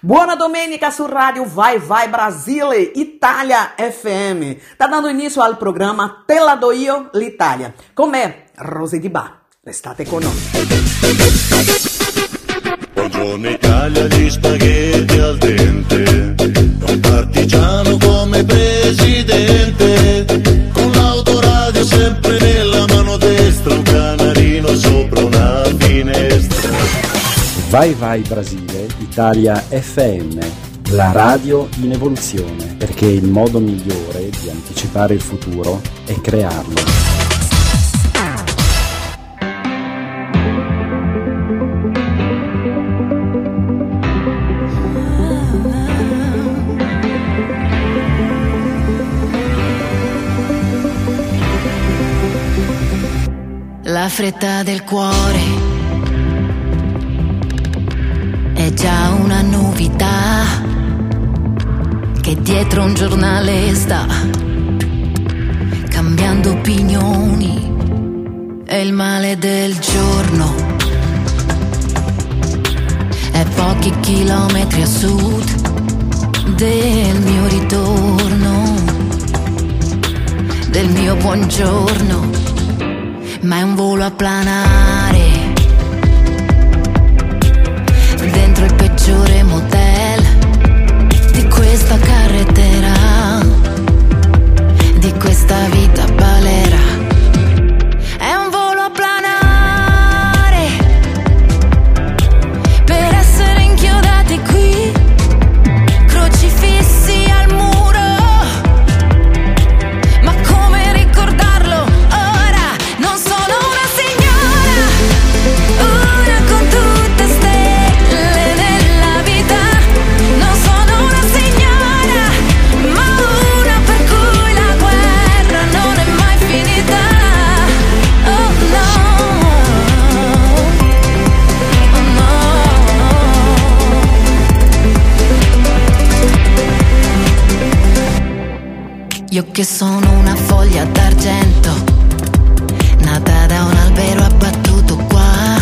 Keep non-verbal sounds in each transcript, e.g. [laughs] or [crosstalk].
Buona domenica su rádio Vai Vai Brasile, Itália FM. Tá dando início ao programa Tela do Io, l'Italia. Con me, Rosy Di Ba. Restate con noi. Buongiorno Italia, gli spaghetti al dente. Un partigiano come presidente. Vai Vai Brasile, Italia FM, la radio in evoluzione, perché il modo migliore di anticipare il futuro è crearlo. La fretta del cuore che dietro un giornale sta cambiando opinioni. È il male del giorno. È pochi chilometri a sud del mio ritorno, del mio buongiorno ma è un volo a planare. Dentro il peggiore motel questa carretera, di questa vita balera. Che sono una foglia d'argento, nata da un albero abbattuto qua,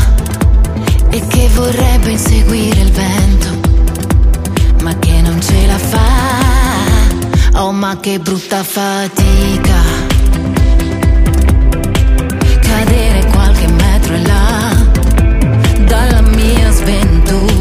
e che vorrebbe inseguire il vento, ma che non ce la fa. Oh, ma che brutta fatica. Cadere qualche metro in là, dalla mia sventura,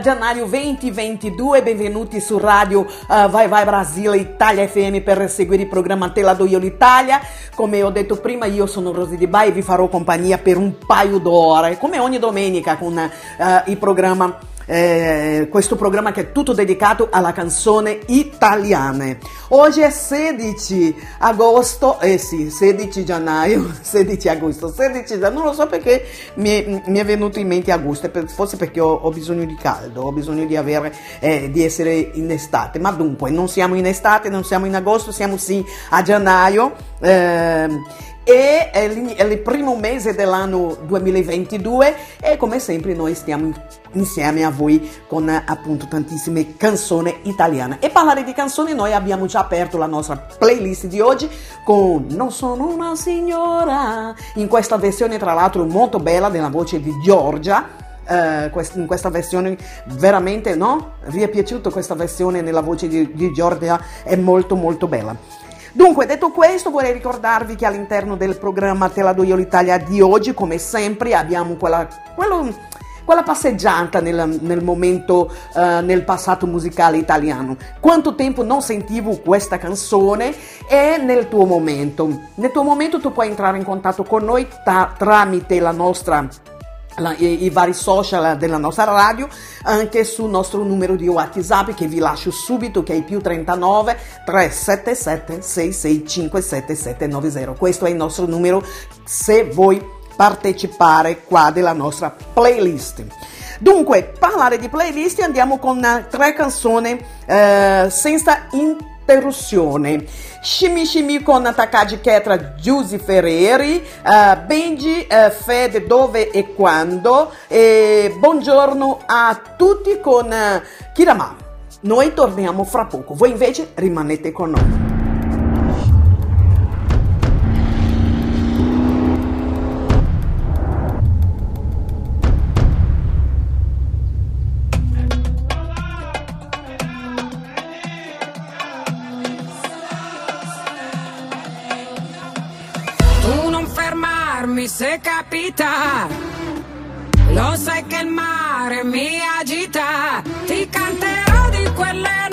gennaio 2022, benvenuti su radio eh, Vai Vai Brasile Italia FM per seguire il programma Tela do Io l'Italia. Come ho detto prima, io sono Rosy Di Bai e vi farò compagnia per un paio d'ore, come ogni domenica con eh, il programma eh, questo programma che è tutto dedicato alla canzone italiana. Oggi è 16 agosto, eh sì, 16 gennaio, [laughs] 16 agosto, 16 gennaio, non lo so perché mi mi è venuto in mente agosto, forse perché ho, ho bisogno di caldo, ho bisogno di, avere, eh, di essere in estate, ma dunque non siamo in estate, non siamo in agosto, siamo sì a gennaio. ehm, e è il primo mese dell'anno 2022 e come sempre noi stiamo insieme a voi con appunto tantissime canzoni italiane. E parlare di canzoni noi abbiamo già aperto la nostra playlist di oggi con Non sono una signora, in questa versione tra l'altro molto bella della voce di Giorgia. Uh, in questa versione veramente no? Vi è piaciuta questa versione nella voce di, di Giorgia? È molto molto bella. Dunque, detto questo, vorrei ricordarvi che all'interno del programma Te la do io l'Italia di oggi, come sempre, abbiamo quella, quello, quella passeggiata nel, nel momento, uh, nel passato musicale italiano. Quanto tempo non sentivo questa canzone e nel tuo momento. Nel tuo momento tu puoi entrare in contatto con noi ta- tramite la nostra la, i, i, vari social della nostra radio, anche sul nostro numero di WhatsApp che vi lascio subito, che è più 39 377 6657 790. Questo è il nostro numero se vuoi partecipare qua della nostra playlist. Dunque, parlare di playlist andiamo con tre canzoni eh, senza interruzione. Shimi Shimi con Takagi Ketra, Giusy Ferreri, uh, Benji, uh, Fede, dove e quando. E buongiorno a tutti con uh, Kirama. Noi torniamo fra poco, voi invece rimanete con noi. Se capita. Lo sai che il mare mi agita, ti canterò di quelle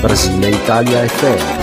Brasile Italia FM.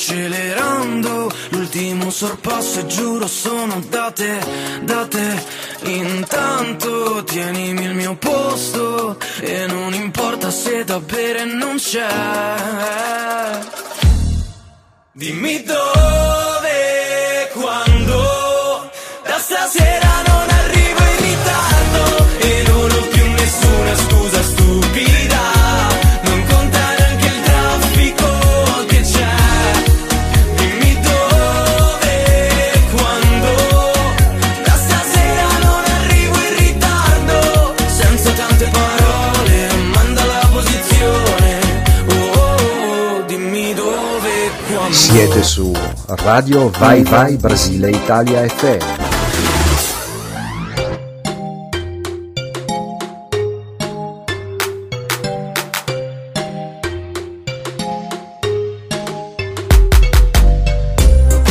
Accelerando, l'ultimo sorpasso e giuro sono da te, da te. Intanto tienimi il mio posto e non importa se da bere non c'è. Dimmi dove, quando, da stasera Siete su Radio Vai Vai Brasile Italia FM.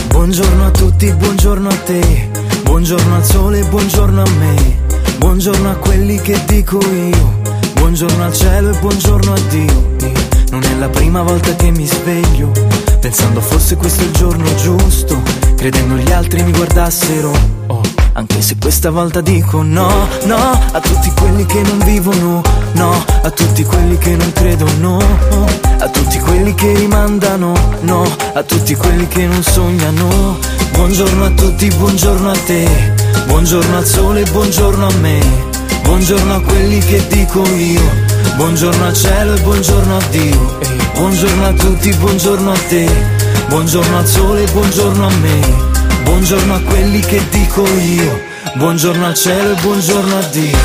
Buongiorno a tutti, buongiorno a te, buongiorno al sole, buongiorno a me, buongiorno a quelli che dico io, buongiorno al cielo e buongiorno a Dio. Non è la prima volta che mi sveglio, pensando fosse questo il giorno giusto, credendo gli altri mi guardassero. Oh, anche se questa volta dico no, no, a tutti quelli che non vivono, no, a tutti quelli che non credono, no, a tutti quelli che rimandano, no, a tutti quelli che non sognano. Buongiorno a tutti, buongiorno a te, buongiorno al sole, buongiorno a me, buongiorno a quelli che dico io, buongiorno al cielo e buongiorno a Dio. Buongiorno a tutti, buongiorno a te, buongiorno al sole, buongiorno a me. Buongiorno a quelli che dico io, buongiorno al cielo e buongiorno a Dio.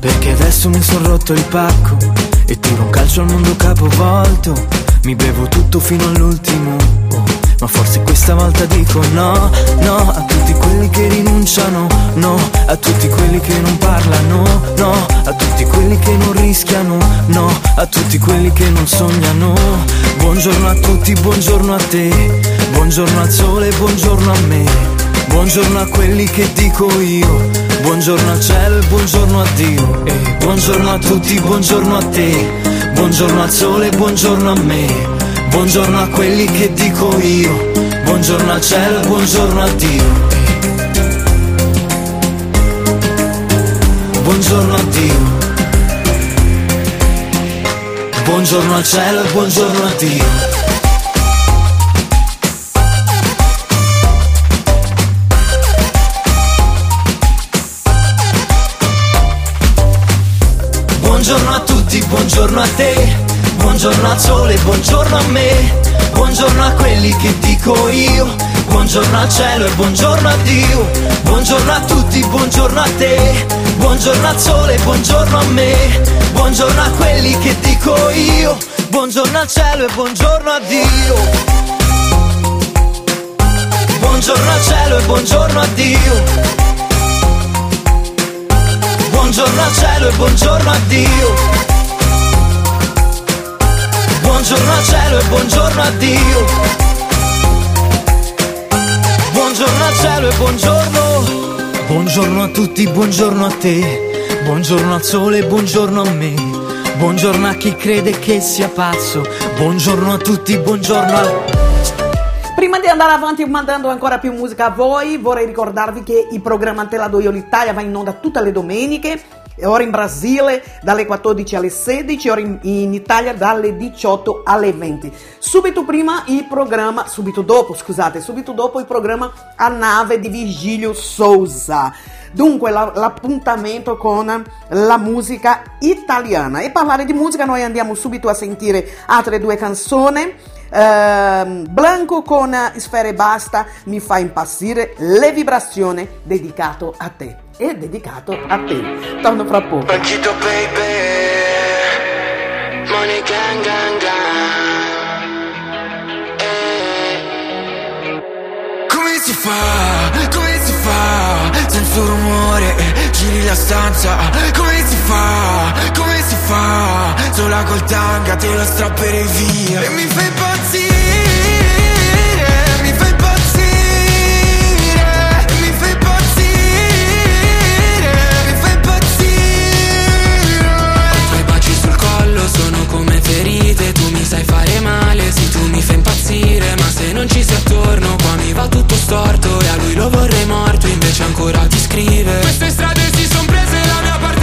Perché adesso mi son rotto il pacco e tiro un calcio al mondo capovolto. Mi bevo tutto fino all'ultimo. oh, ma forse questa volta dico no, no a tutti quelli che rinunciano, no a tutti quelli che non parlano, no a tutti quelli che non rischiano, no a tutti quelli che non sognano. Buongiorno a tutti, buongiorno a te, buongiorno al sole, buongiorno a me. Buongiorno a quelli che dico io, buongiorno al cielo buongiorno a Dio. E buongiorno a tutti, buongiorno a te, buongiorno al sole, buongiorno a me. Buongiorno a quelli che dico io, buongiorno al cielo buongiorno a Dio. Buongiorno a Dio. Buongiorno al cielo buongiorno a Dio. Buongiorno a tutti, buongiorno a te, buongiorno al sole, buongiorno a me, buongiorno a quelli che dico io, buongiorno al cielo e buongiorno a Dio, buongiorno a tutti, buongiorno a te, buongiorno al sole, buongiorno a me, buongiorno a quelli che dico io, buongiorno al cielo e buongiorno a Dio. Buongiorno al cielo e buongiorno a Dio. Buongiorno al cielo e buongiorno a Dio. Cielo e buongiorno a Dio. Buongiorno al cielo e buongiorno. Buongiorno a tutti, buongiorno a te. Buongiorno al sole, buongiorno a me. Buongiorno a chi crede che sia pazzo. Buongiorno a tutti, buongiorno al Prima di andare avanti mandando ancora più musica a voi, vorrei ricordarvi che il programma Te la do io l'Italia va in onda tutte le domeniche, ora in Brasile dalle 14 alle 16, ora in, in Italia dalle 18 alle 20. Subito prima il programma, subito dopo, scusate, subito dopo il programma A nave di Virgilio Souza. Dunque la- l'appuntamento con la musica italiana. E parlare di musica noi andiamo subito a sentire altre due canzoni. Ehm, Blanco con Sfere Basta mi fa impazzire le vibrazioni dedicato a te e dedicato a te. Torno fra poco. Paquito baby. Money gang gang gang. Eh. Come si fa, come si fa? Senza rumore giri la stanza. Come si fa, come si fa? Sola col tanga te lo strapperei via. E mi fai impazzire ferite Tu mi sai fare male, sì tu mi fai impazzire Ma se non ci sei attorno qua mi va tutto storto E a lui lo vorrei morto invece ancora ti scrive. Queste strade si son prese la mia parte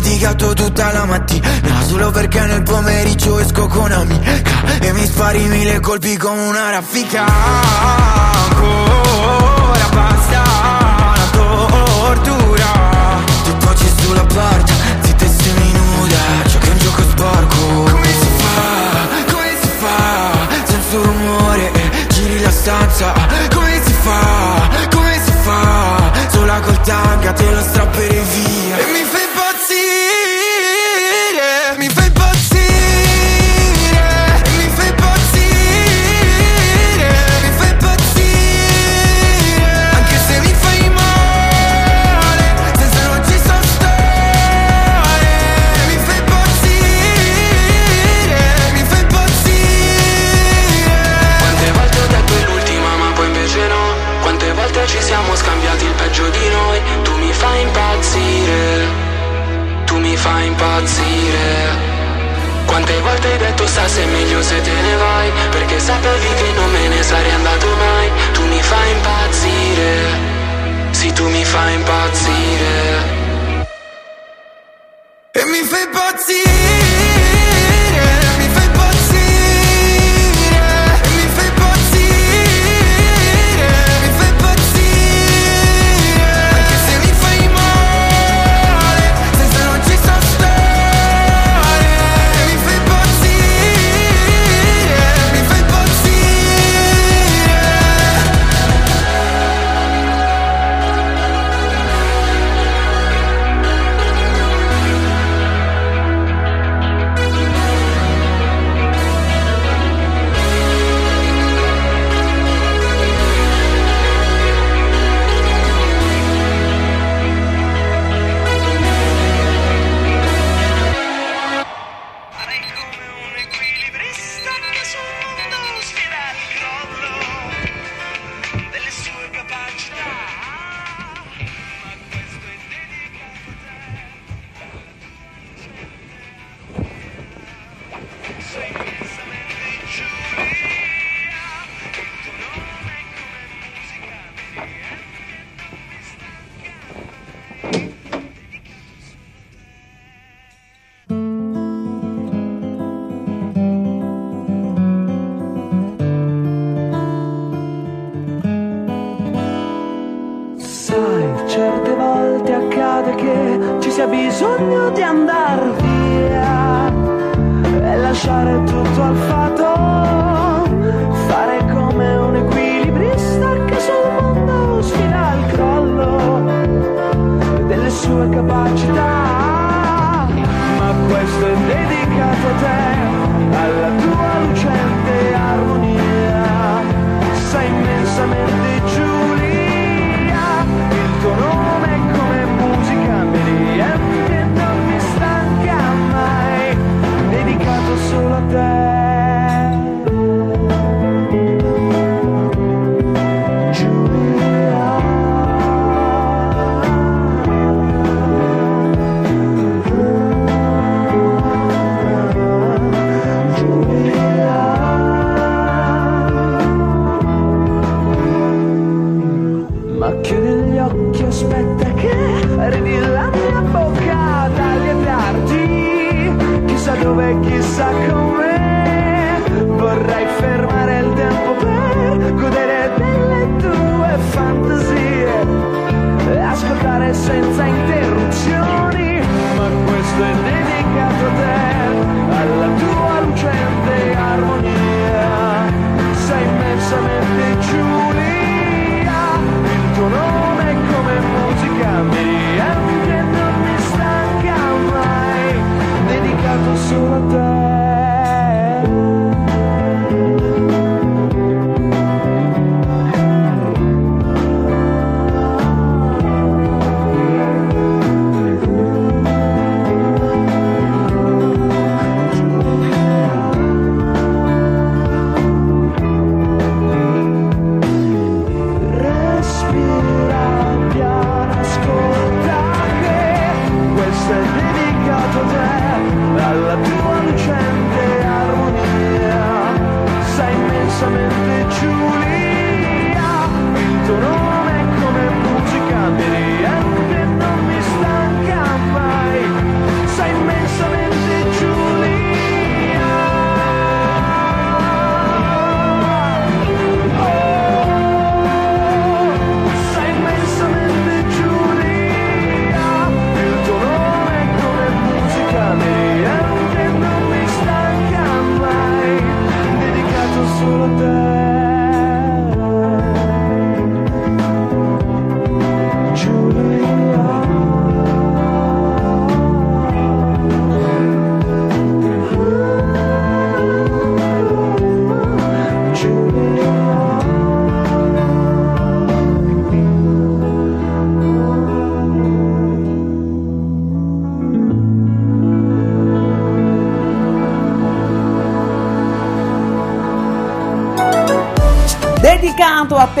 litigato tutta la mattina. Solo perché nel pomeriggio esco con amica E mi spari mille colpi come una raffica. Ancora basta la tortura. Ti poggi sulla porta, zitta e seminuda. Giochi un gioco sporco. Come si fa, come si fa? Senza rumore, giri la stanza. Come si fa, come si fa? Sola col tanga te lo strapperei via. E mi fai impazzire. Quante volte hai detto sta se è meglio se te ne vai Perché sapevi che non me ne sarei andato mai. Tu mi fai impazzire. Sì tu mi fai impazzire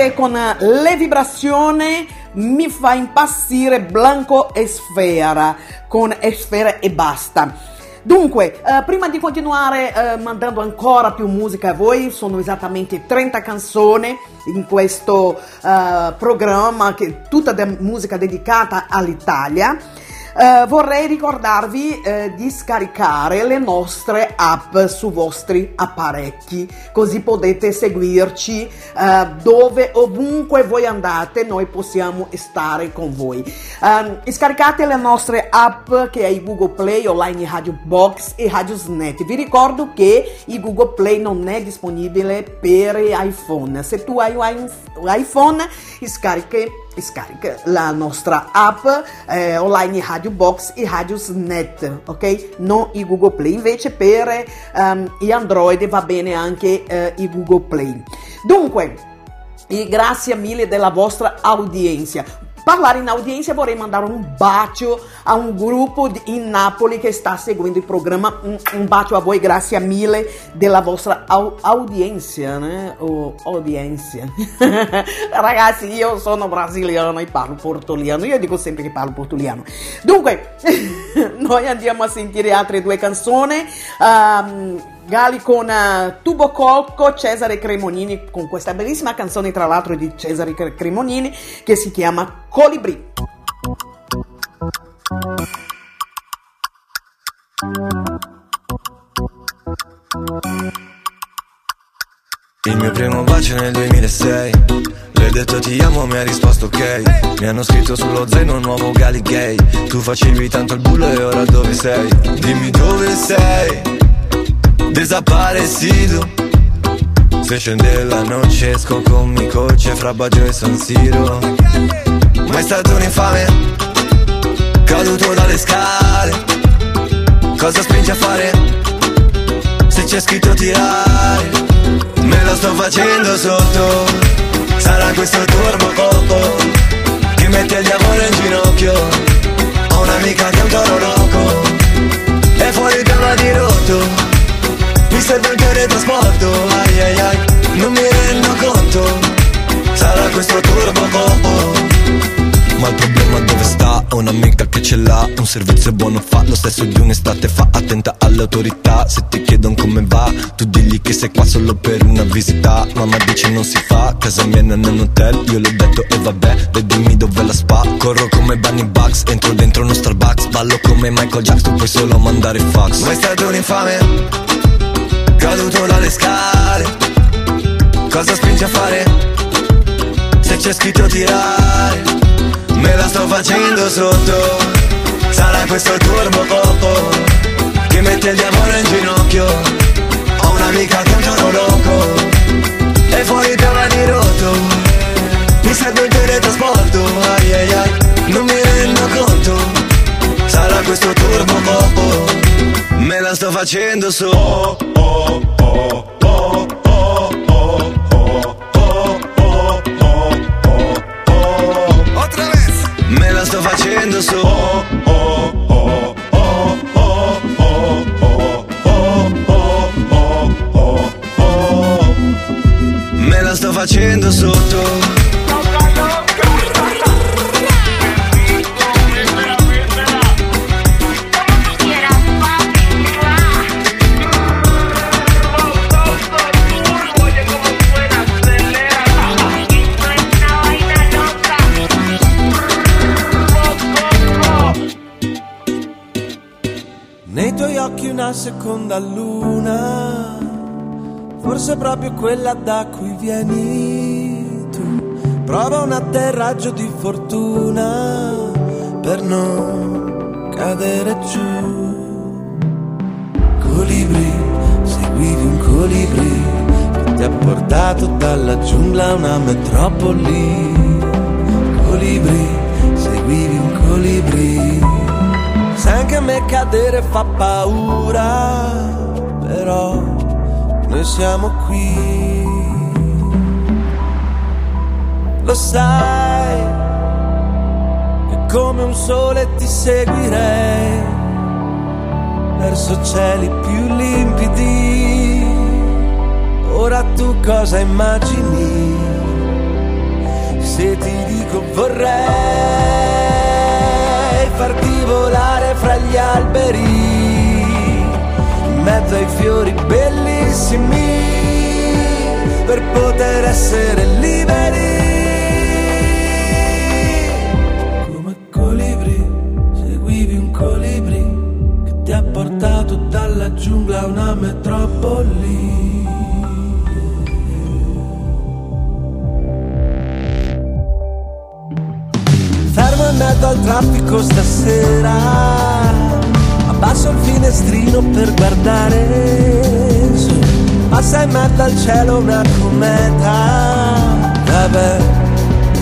Dedicato a te con le vibrazioni mi fa impazzire Blanco e Sfera con Sfera e basta. Dunque, eh, prima di continuare eh, mandando ancora più musica a voi, sono esattamente 30 canzoni in questo eh, programma che è tutta de- musica dedicata all'Italia. Eh, vorrei ricordarvi eh, di scaricare le nostre app su vostri apparecchi, così potete seguirci eh, dove ovunque voi andate, noi possiamo stare con voi. Ehm, scaricate le nostre app che è il Google Play, online Radio Box e Radiosnet. Vi ricordo che il Google Play non è disponibile per iPhone. Se tu hai un iPhone, scarichi scarica la nostra app eh, online Radio Box e Radiosnet, ok? Non il Google Play. Invece per ehm, gli Android va bene anche eh, il Google Play. Dunque, e grazie mille della vostra audienza. Parlare in audiência vorrei mandare un bacio a un gruppo di- in Napoli che sta seguendo il programma. Un, un bacio a voi, grazie mille della vostra au- audiência, né? O audiência. Ragazzi, io sono brasiliano e parlo portuliano. Io dico sempre che parlo portuliano. Dunque, [laughs] noi andiamo a sentire altre due canzoni. Ehm, Gali con eh, Tubo Colco, Cesare Cremonini, con questa bellissima canzone tra l'altro di Cesare Cre- Cremonini che si chiama Colibri. Il mio primo bacio nel 2006 Le ho detto ti amo, mi ha risposto ok Mi hanno scritto sullo zaino un nuovo gali gay Tu facevi tanto il bullo e ora dove sei? Dimmi dove sei Desaparecido. Se scende la noce esco con mi coche fra Baggio e San Siro. Ma è stato un infame Caduto dalle scale. Cosa spinge a fare? Se c'è scritto tirare Me lo sto facendo sotto. Sarà questo turbo colpo Che mette il diavolo in ginocchio. Ho un'amica che è un toro loco E fuori il piano di rotto Mi serve il teletrasporto Ai ai ai. Non mi rendo conto. Sarà questo turbo colpo Ma il problema dove sta? Un'amica che ce l'ha. Un servizio buono fa lo stesso di un'estate fa. Attenta alle autorità Se ti chiedono come va Tu digli che sei qua solo per una visita. Mamma dice non si fa Casa mia non è un hotel. Io l'ho detto e vabbè dimmi dove la spa. Corro come Bunny Bugs Entro dentro uno Starbucks. Ballo come Michael Jackson puoi solo mandare fax. Mai stato un infame Caduto dalle scale. Cosa spinge a fare? Se c'è scritto tirare Me la sto facendo sotto. Sarà questo il turbo poco Che mette il diavolo in ginocchio. Ho un'amica che è un giorno loco E fuori trova di rotto. Mi serve il teletrasporto Ai ai ai Non mi rendo conto. Sarà questo turbo poco Me la sto facendo sotto Otra vez. Me la sto facendo su Me la sto facendo sotto seconda luna, forse proprio quella da cui vieni tu. Prova un atterraggio di fortuna per non cadere giù. Colibri, seguivi un colibri che ti ha portato dalla giungla a una metropoli. Colibri, seguivi un colibri. Anche a me cadere fa paura, però noi siamo qui. Lo sai che come un sole ti seguirei verso cieli più limpidi. Ora tu cosa immagini? Se ti dico vorrei farti volare fra gli alberi, in mezzo ai fiori bellissimi, per poter essere liberi. Come colibri, seguivi un colibri che ti ha portato dalla giungla a una metropoli. Mezzo al traffico stasera. Abbasso il finestrino per guardare su. Passa in mezzo al cielo una cometa. Vabbè,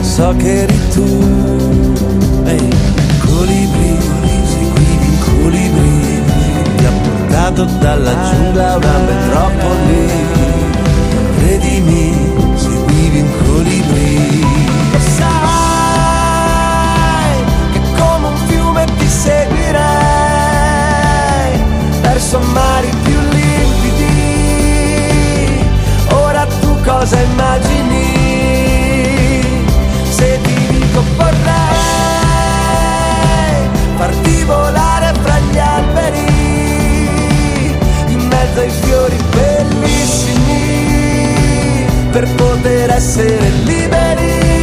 so che eri tu. Ehi, colibri, seguivi un colibri Ti ha portato dalla giungla una metropoli. Credimi, seguivi un colibri verso mari più limpidi. Ora tu cosa immagini? Se ti dico vorrei farti volare fra gli alberi, in mezzo ai fiori bellissimi, per poter essere liberi,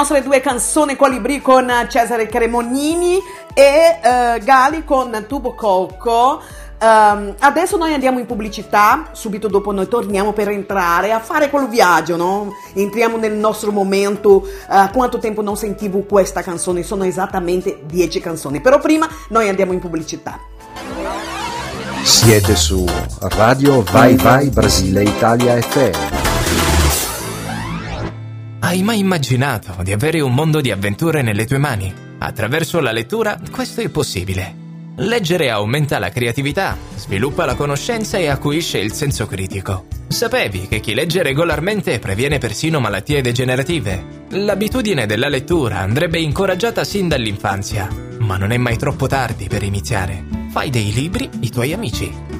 nostre due canzoni Colibrì con Cesare Cremonini e eh, Gali con Tubo Colco? Ehm, adesso noi andiamo in pubblicità, subito dopo noi torniamo per entrare a fare quel viaggio, no? Entriamo nel nostro momento. eh, quanto tempo non sentivo questa canzone? Sono esattamente 10 canzoni. Però prima noi andiamo in pubblicità. Siete su Radio Vai Vai Brasile Italia FM. Hai mai immaginato di avere un mondo di avventure nelle tue mani? Attraverso la lettura questo è possibile. Leggere aumenta la creatività, sviluppa la conoscenza e acuisce il senso critico. Sapevi che chi legge regolarmente previene persino malattie degenerative? L'abitudine della lettura andrebbe incoraggiata sin dall'infanzia, ma non è mai troppo tardi per iniziare. Fai dei libri i tuoi amici.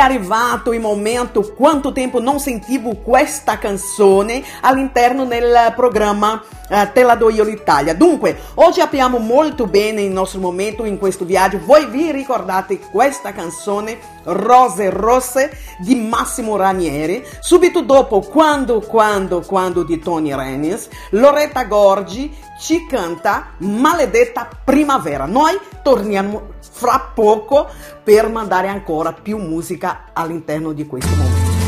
Arrivato il momento quanto tempo non sentivo questa canzone all'interno del programma eh, Te do io l'Italia. Dunque, oggi apriamo molto bene il nostro momento in questo viaggio. Voi vi ricordate questa canzone Rose Rosse di Massimo Ranieri? Subito dopo Quando, Quando, Quando di Tony Renis, Loretta Gorgi ci canta Maledetta Primavera. Noi torniamo fra poco per mandare ancora più musica all'interno di questo momento.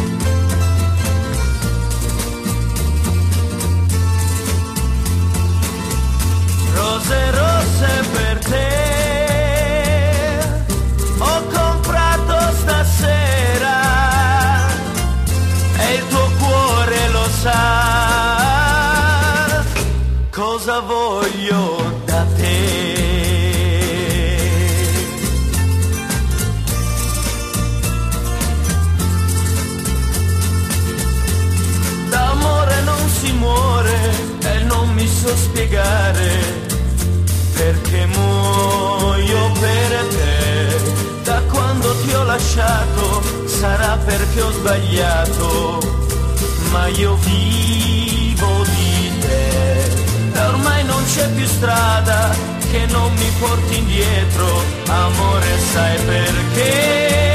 Rose spiegare perché muoio per te. Da quando ti ho lasciato sarà perché ho sbagliato, ma io vivo di te. E ormai non c'è più strada che non mi porti indietro, amore sai perché.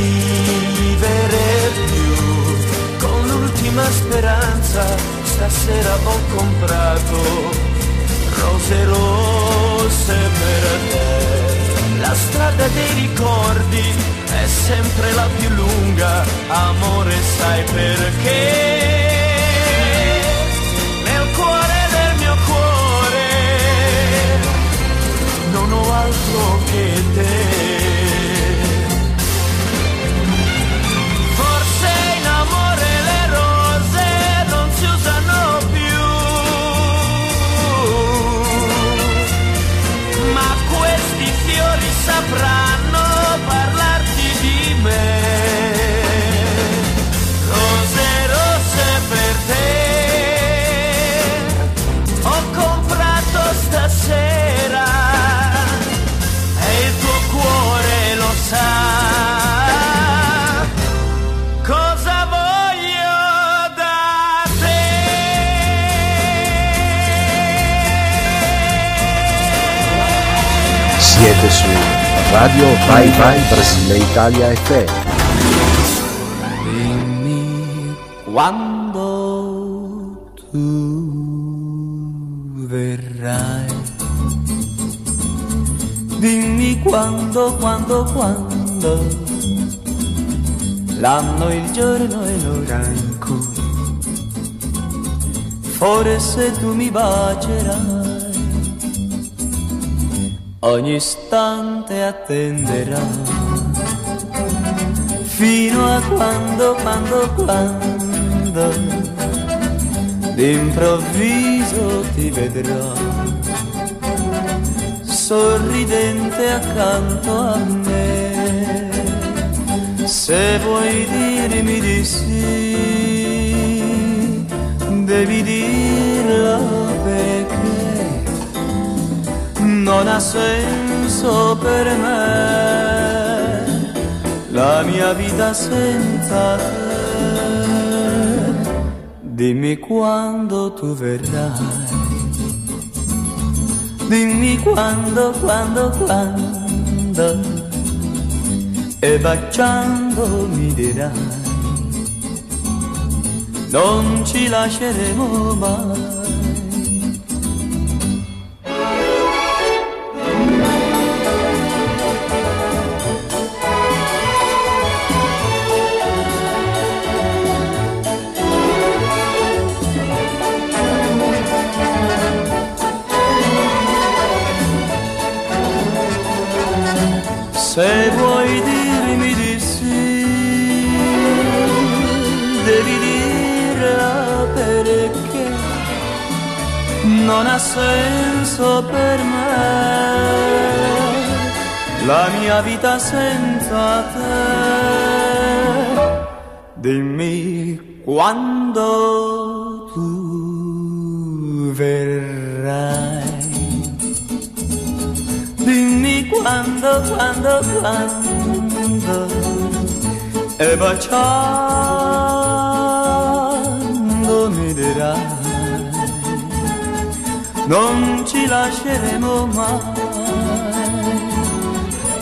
Vivere più. Con l'ultima speranza stasera ho comprato rose rosse per te. La strada dei ricordi è sempre la più lunga, amore sai perché. Nel cuore del mio cuore non ho altro che te. Sapranno parlarti di me. Rose rosse per te, ho comprato stasera e il tuo cuore lo sa. Siete su Radio Vai Vai Brasile Italia FM. Dimmi quando tu verrai. Dimmi quando, quando, quando, l'anno, il giorno e l'ora in cui. Forse tu mi bacerai, ogni istante attenderai, fino a quando, quando, quando, d'improvviso ti vedrò, sorridente accanto a me. Se vuoi dirmi di sì, devi dirlo perché non ha senso per me la mia vita senza te. Dimmi quando tu verrai, dimmi quando, quando, quando e baciando mi dirai non ci lasceremo mai. Senso per me la mia vita senza te. Dimmi quando tu verrai. Dimmi quando, quando, quando E baciando Non ci lasceremo mai.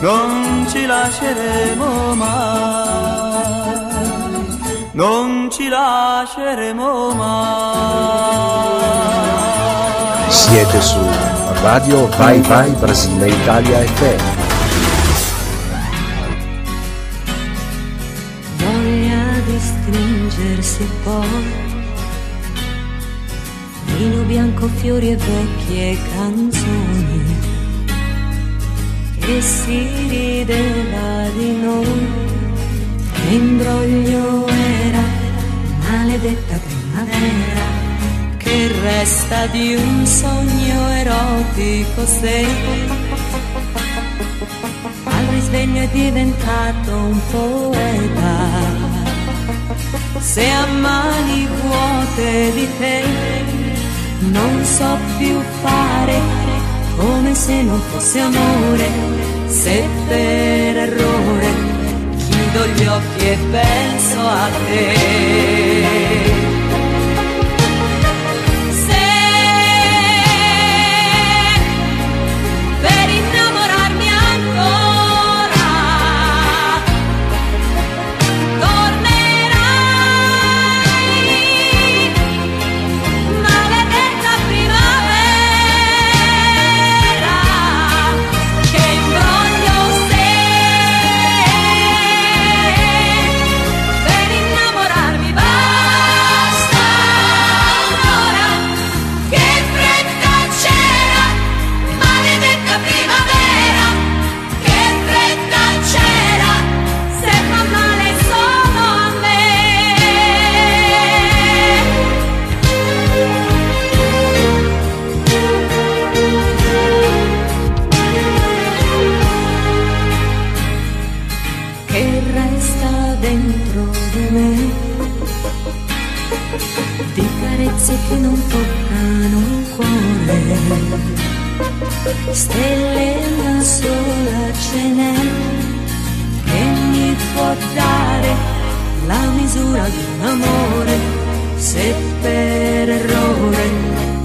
Non ci lasceremo mai. Non ci lasceremo mai. Siete su Radio Vai Vai Brasile Italia FM. voglia di stringersi poi vino bianco, fiori e vecchie canzoni. E si rideva di noi. Che imbroglio era maledetta primavera che resta di un sogno erotico se al risveglio è diventato un poeta. Se a mani vuote di te non so più fare come se non fosse amore se per errore chiudo gli occhi e penso a te stelle una sola ce n'è che mi può dare la misura di un amore. Se per errore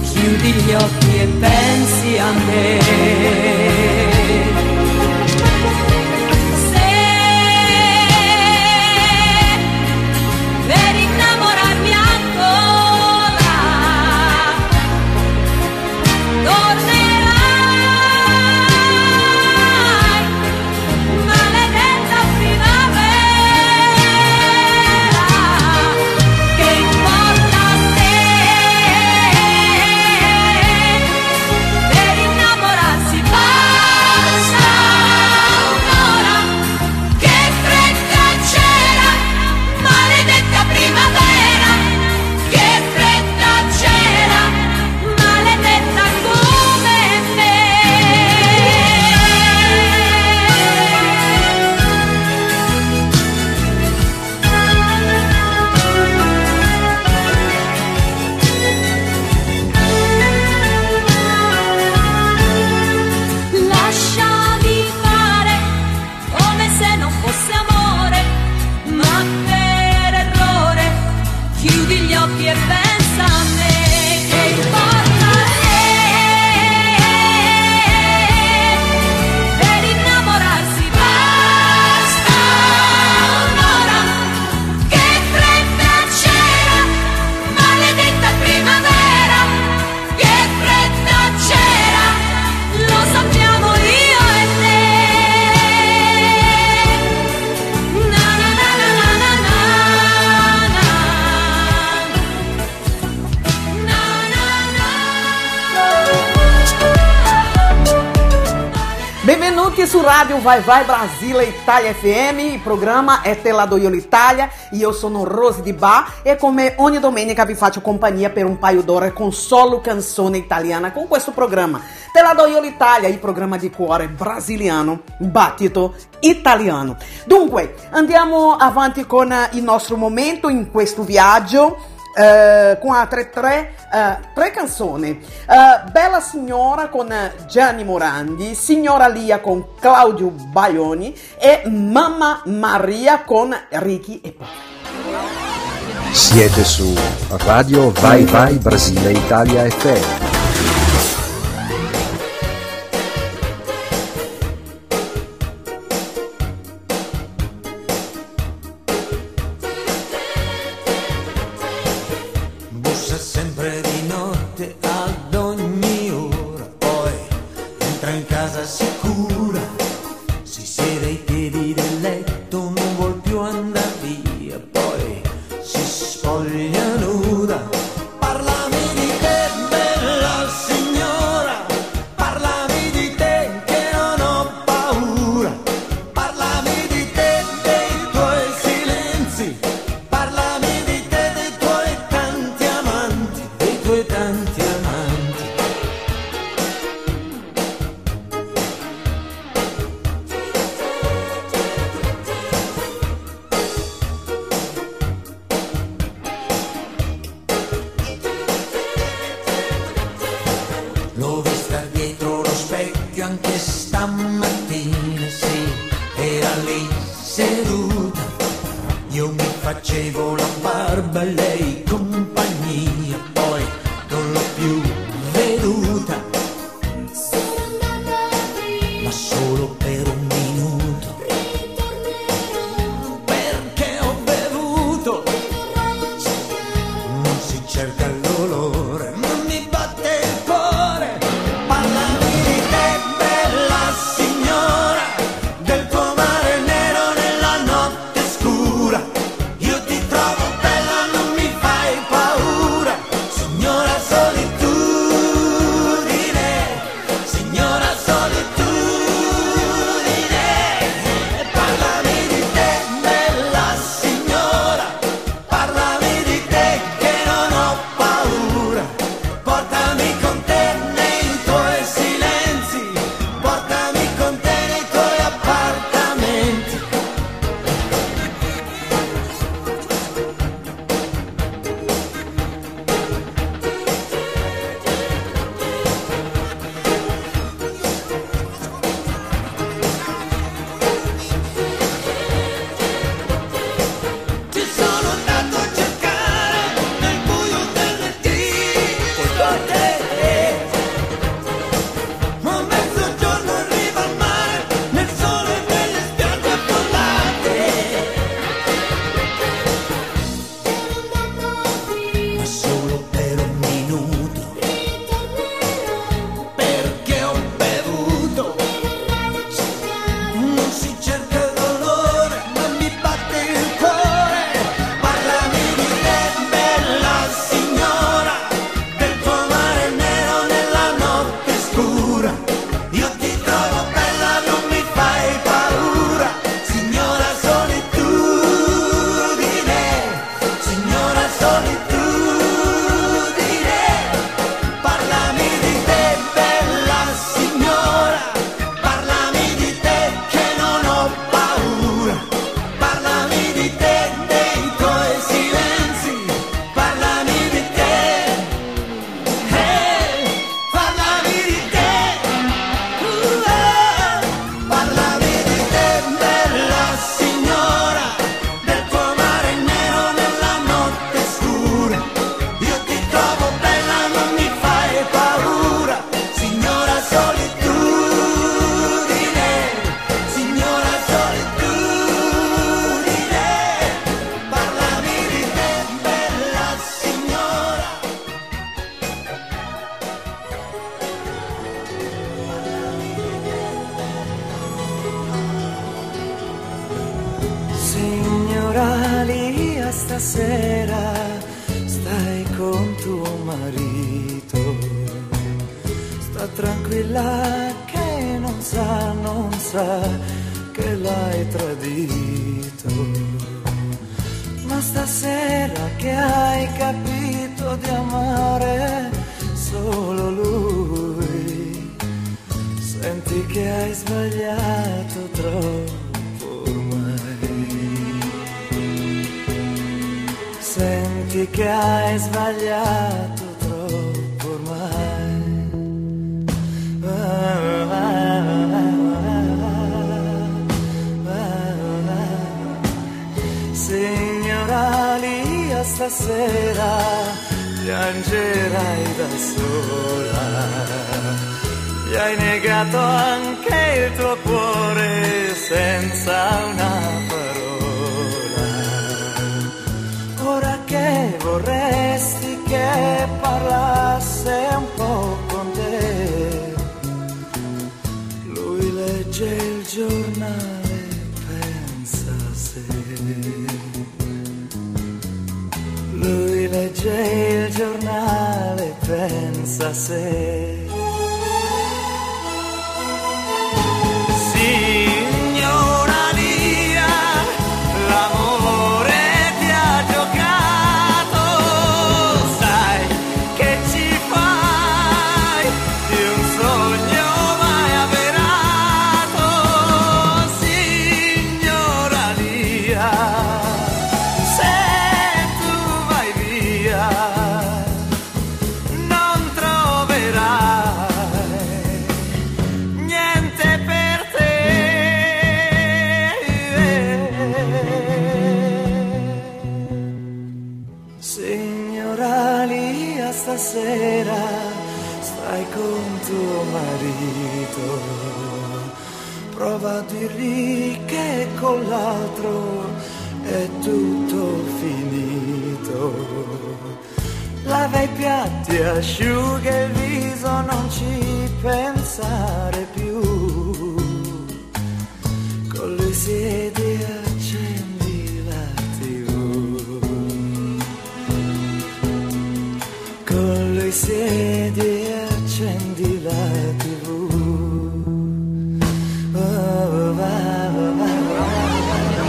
chiudi gli occhi e pensi a me Rádio Vai Vai Brasília Itália FM, programa programma è Tela do Itália. E eu sou no Rose de Bar. E come ogni domenica vi faccio companhia per um paio d'ore com solo canzone italiana. Com questo programa Tela do e programa de programma cuore brasiliano, battito italiano. Dunque, andiamo avanti con il nostro momento in questo viaggio. Eh, uh, com altre tre, uh, tre canzoni. Uh, Bella Signora con Gianni Morandi, Signora Lia con Claudio Baioni e Mamma Maria con Ricky e Paolo Siete su Radio Vai Vai Brasile Italia FM dal dietro lo specchio anche stampa sera piangerai da sola. Gli hai negato anche il tuo cuore senza una parola. Ora che vorresti che legge il giornale pensa a sé. ti asciuga il viso, non ci pensare più. Con le sedie accendi la tv. Con lui siedi accendi la tv.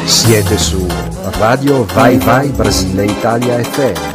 Siete su Radio Vai Vai Brasile Italia FM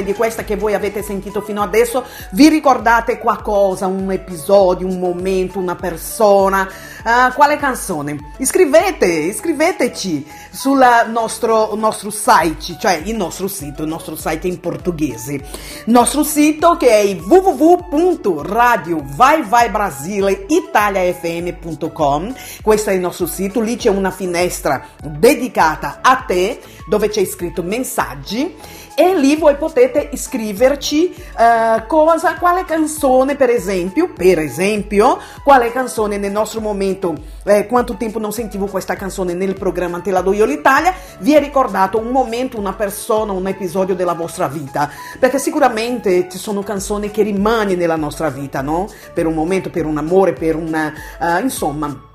canzone di questa che voi avete sentito fino adesso vi ricordate qualcosa, un episodio, un momento, una persona? Ah, quale canzone? Iscrivete, iscriveteci sul nostro, nostro site, cioè il nostro sito, il nostro site in portoghese. Nostro sito che è www.radiovaivaibrasileitaliafm.com Questo è il nostro sito, lì c'è una finestra dedicata a te dove c'è scritto messaggi e lì voi potete iscriverci eh, cosa, quale canzone per esempio, per esempio, quale canzone nel nostro momento, eh, quanto tempo non sentivo questa canzone nel programma Te la do io l'Italia, vi è ricordato un momento, una persona, un episodio della vostra vita, perché sicuramente ci sono canzoni che rimangono nella nostra vita, no? Per un momento, per un amore, per una, eh, insomma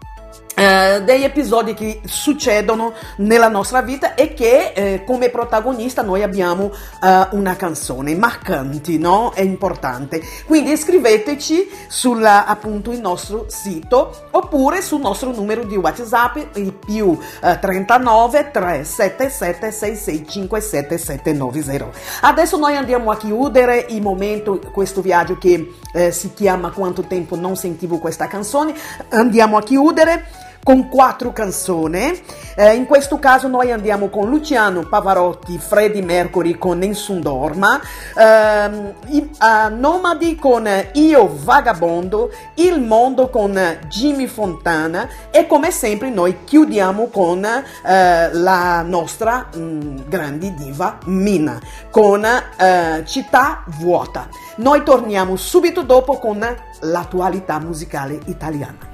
eh, degli episodi che succedono nella nostra vita e che eh, come protagonista noi abbiamo eh, una canzone marcanti, no? È importante. Quindi iscriveteci sul appunto il nostro sito oppure sul nostro numero di WhatsApp il più eh, 39 377 6657 790. Adesso noi andiamo a chiudere il momento, questo viaggio che eh, si chiama Quanto tempo non sentivo questa canzone. Andiamo a chiudere con quattro canzoni. Eh, in questo caso noi andiamo con Luciano Pavarotti, Freddie Mercury con Nessun Dorma, ehm, i- eh, Nomadi con Io Vagabondo, Il Mondo con Jimmy Fontana e come sempre noi chiudiamo con eh, la nostra mh, grande diva Mina con eh, Città Vuota. Noi torniamo subito dopo con l'attualità musicale italiana.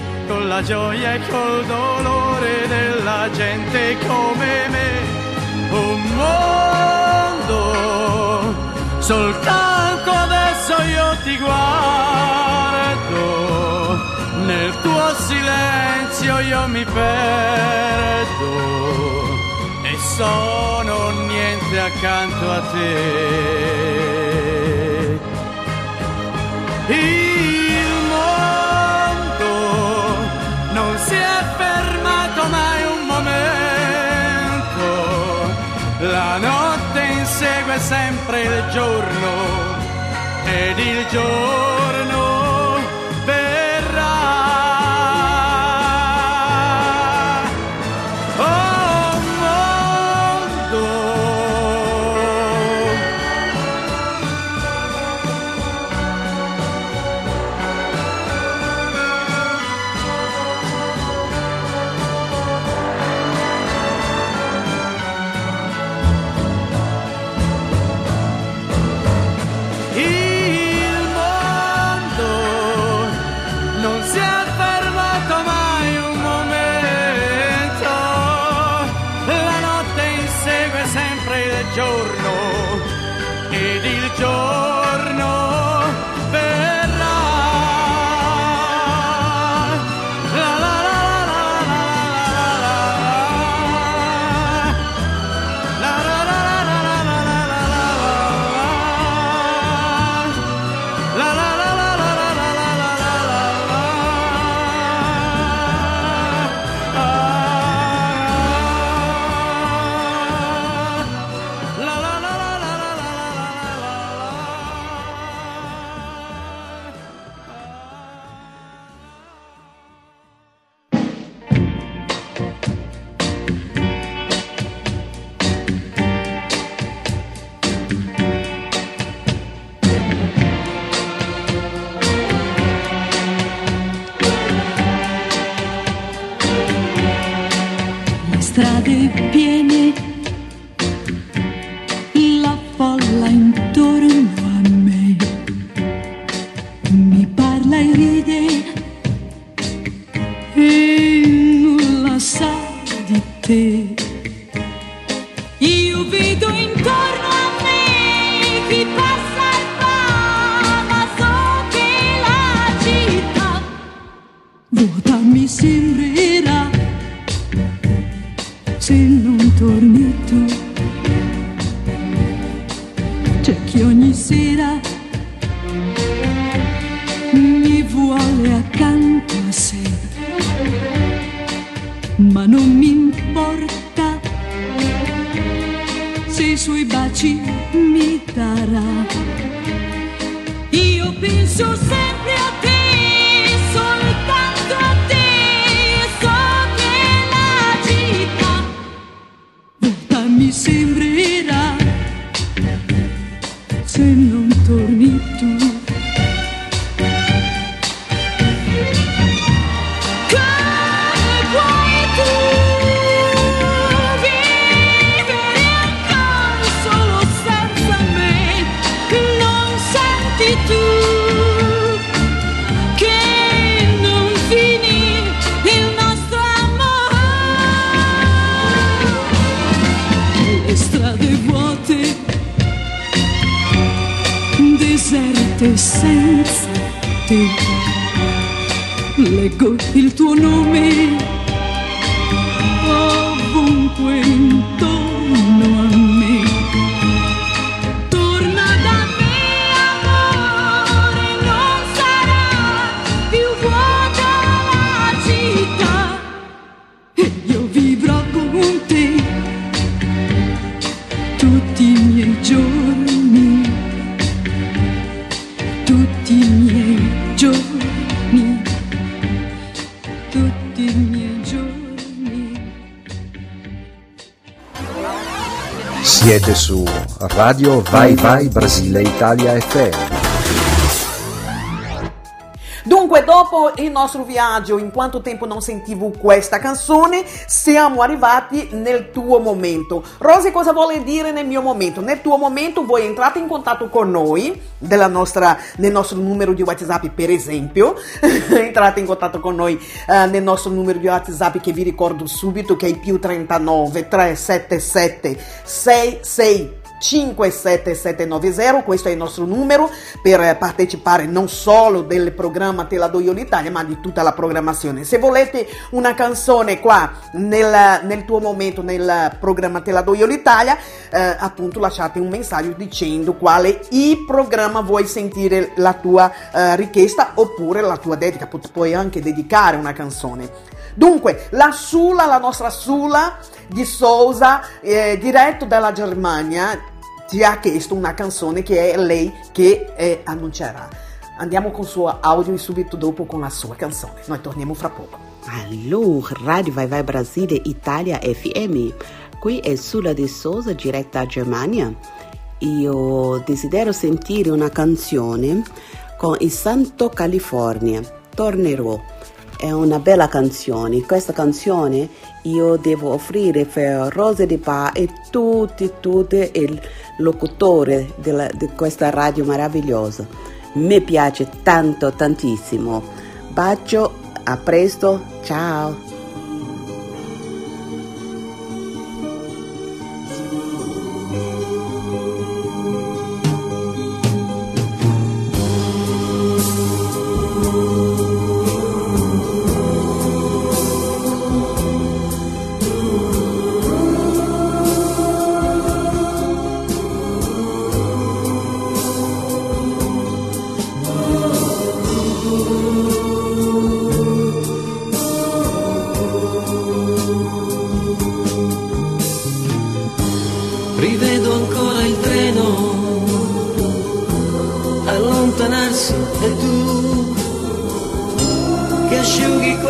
con la gioia e col dolore della gente come me. Un mondo, soltanto adesso io ti guardo, nel tuo silenzio io mi perdo e sono niente accanto a te. Il si è fermato mai un momento, la notte insegue sempre il giorno ed il giorno siempre Radio Vai Vai Brasile Italia FM. Dunque, dopo il nostro viaggio, in quanto tempo non sentivo questa canzone, siamo arrivati nel tuo momento. Rosy, cosa vuole dire nel mio momento? Nel tuo momento voi entrate in contatto con noi, nostra- nel nostro numero di WhatsApp, per esempio. [laughs] entrate in contatto con noi eh, nel nostro numero di WhatsApp che vi ricordo subito che è più 39 377 66 57790, questo è il nostro numero per partecipare non solo del programma Te la do io l'Italia, ma di tutta la programmazione. Se volete una canzone qua nel, nel tuo momento nel programma Te la do io l'Italia, eh, appunto lasciate un messaggio dicendo quale il programma vuoi sentire la tua eh, richiesta oppure la tua dedica, Pu- puoi anche dedicare una canzone. Dunque, la Sula, la nostra Sula di Sousa, eh, diretto dalla Germania, ti ha chiesto una canzone che è lei che eh, annuncerà. Andiamo con il suo audio e subito dopo con la sua canzone. Noi torniamo fra poco. Allo, Radio Vai Vai Brasile Italia FM. Qui è Sula di Sousa, diretta a Germania. Io desidero sentire una canzone con il Santo California. Tornerò. È una bella canzone. Questa canzone io devo offrire per Rose di Pa e tutti, tutti il locutore della- di questa radio meravigliosa. Mi piace tanto, tantissimo. Bacio, a presto, ciao.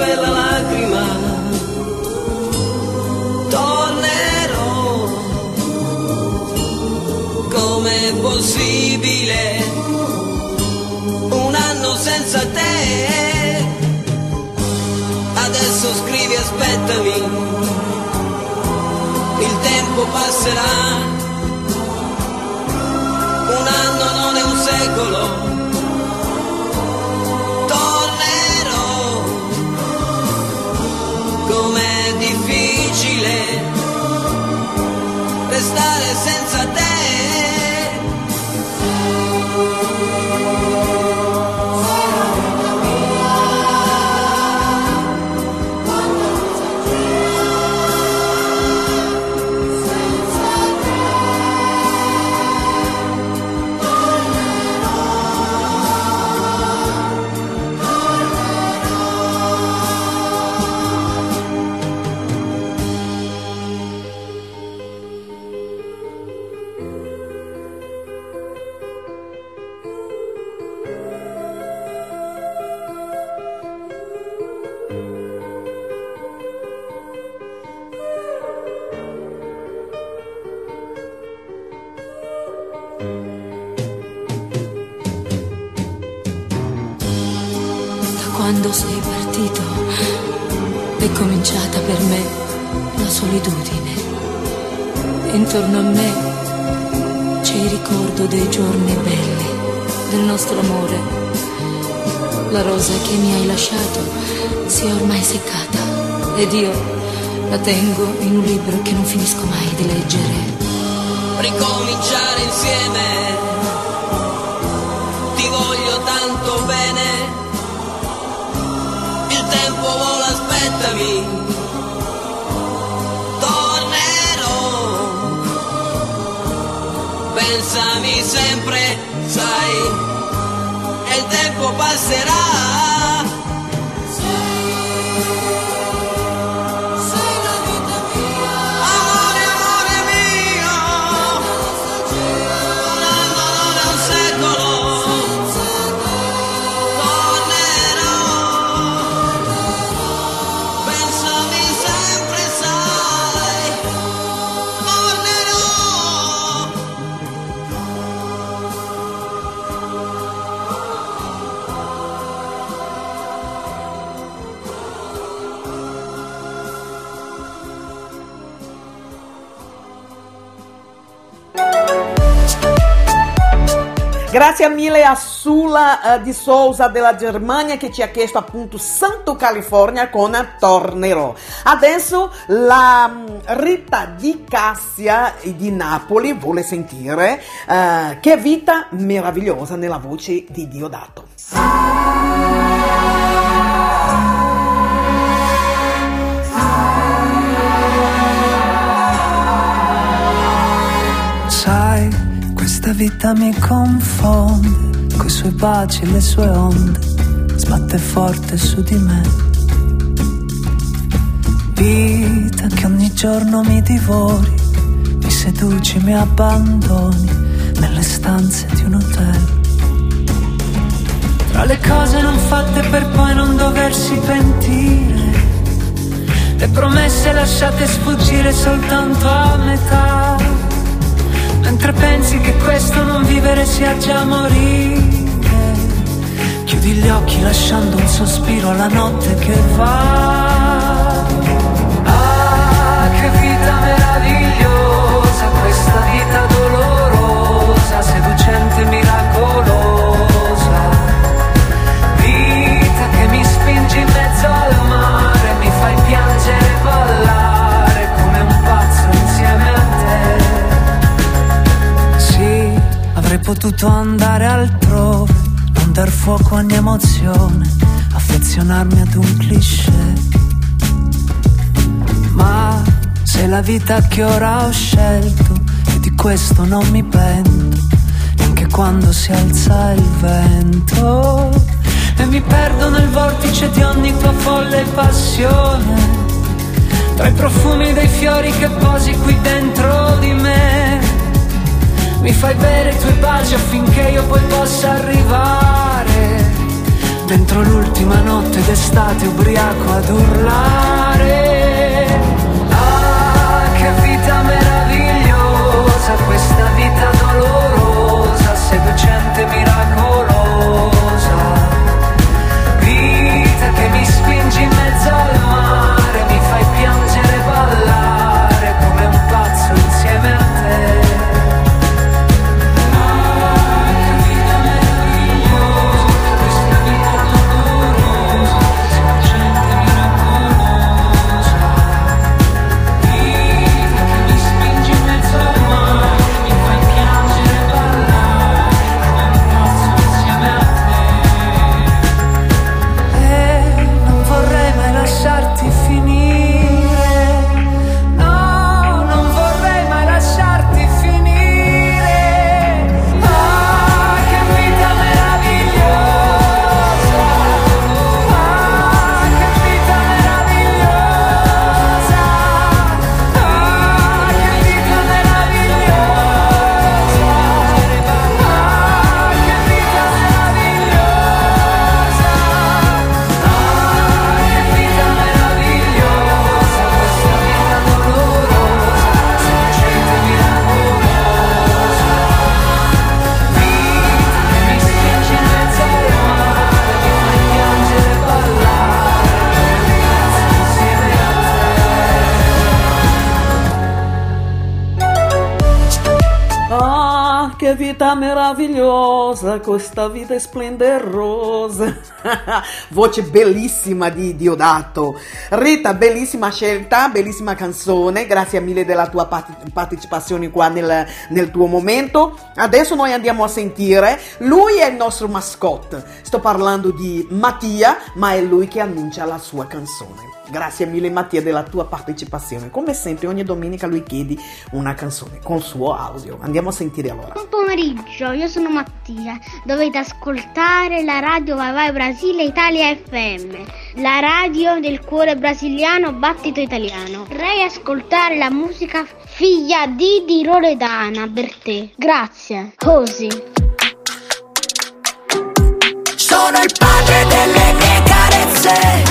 Quella lacrima. Tornerò. Com'è possibile un anno senza te? Adesso scrivi aspettami il tempo passerà, un anno non è un secolo, restare senza te. ed io la tengo in un libro che non finisco mai di leggere. Ricominciare insieme, ti voglio tanto bene, il tempo vola, aspettami. Tornerò, pensami sempre, sai, e il tempo passerà. Grazie mille a Sula eh, di Sousa della Germania che ci ha chiesto appunto Santo California con Tornerò. Adesso la mm, Rita di Cassia di Napoli vuole sentire eh, che vita meravigliosa nella voce di Diodato. Sai, vita mi confonde, coi suoi baci e le sue onde, sbatte forte su di me. Vita che ogni giorno mi divori, mi seduci, mi abbandoni nelle stanze di un hotel. Tra le cose non fatte per poi non doversi pentire, le promesse lasciate sfuggire soltanto a metà. Mentre pensi che questo non vivere sia già morire, chiudi gli occhi lasciando un sospiro alla notte che va. Ah, che vita meravigliosa, potuto andare altrove, non dar fuoco a ogni emozione, affezionarmi ad un cliché. Ma se la vita che ora ho scelto, e di questo non mi pento, neanche quando si alza il vento. E mi perdo nel vortice di ogni tua folle passione, tra i profumi dei fiori che posi qui dentro di me. Mi fai bere i tuoi baci affinché io poi possa arrivare Dentro l'ultima notte d'estate ubriaco ad urlare. Ah, che vita meravigliosa Questa vita dolorosa Seducente, miracolosa. Vita che mi spingi in mezzo al mare che vita meravigliosa, questa vita è splenderosa. [laughs] Voce bellissima di Diodato. Rita, bellissima scelta, bellissima canzone, grazie mille della tua part- partecipazione qua nel, nel tuo momento. Adesso noi andiamo a sentire, lui è il nostro mascotte. Sto parlando di Mattia, ma è lui che annuncia la sua canzone. Grazie mille Mattia della tua partecipazione. Come sempre ogni domenica lui chiedi una canzone con il suo audio. Andiamo a sentire allora. Buon pomeriggio, io sono Mattia. Dovete ascoltare la radio Vai Vai Brasile Italia FM, la radio del cuore brasiliano Battito Italiano. Vorrei ascoltare la musica Figlia di di Loredana per te. Grazie. Così. Sono il padre delle mie carezze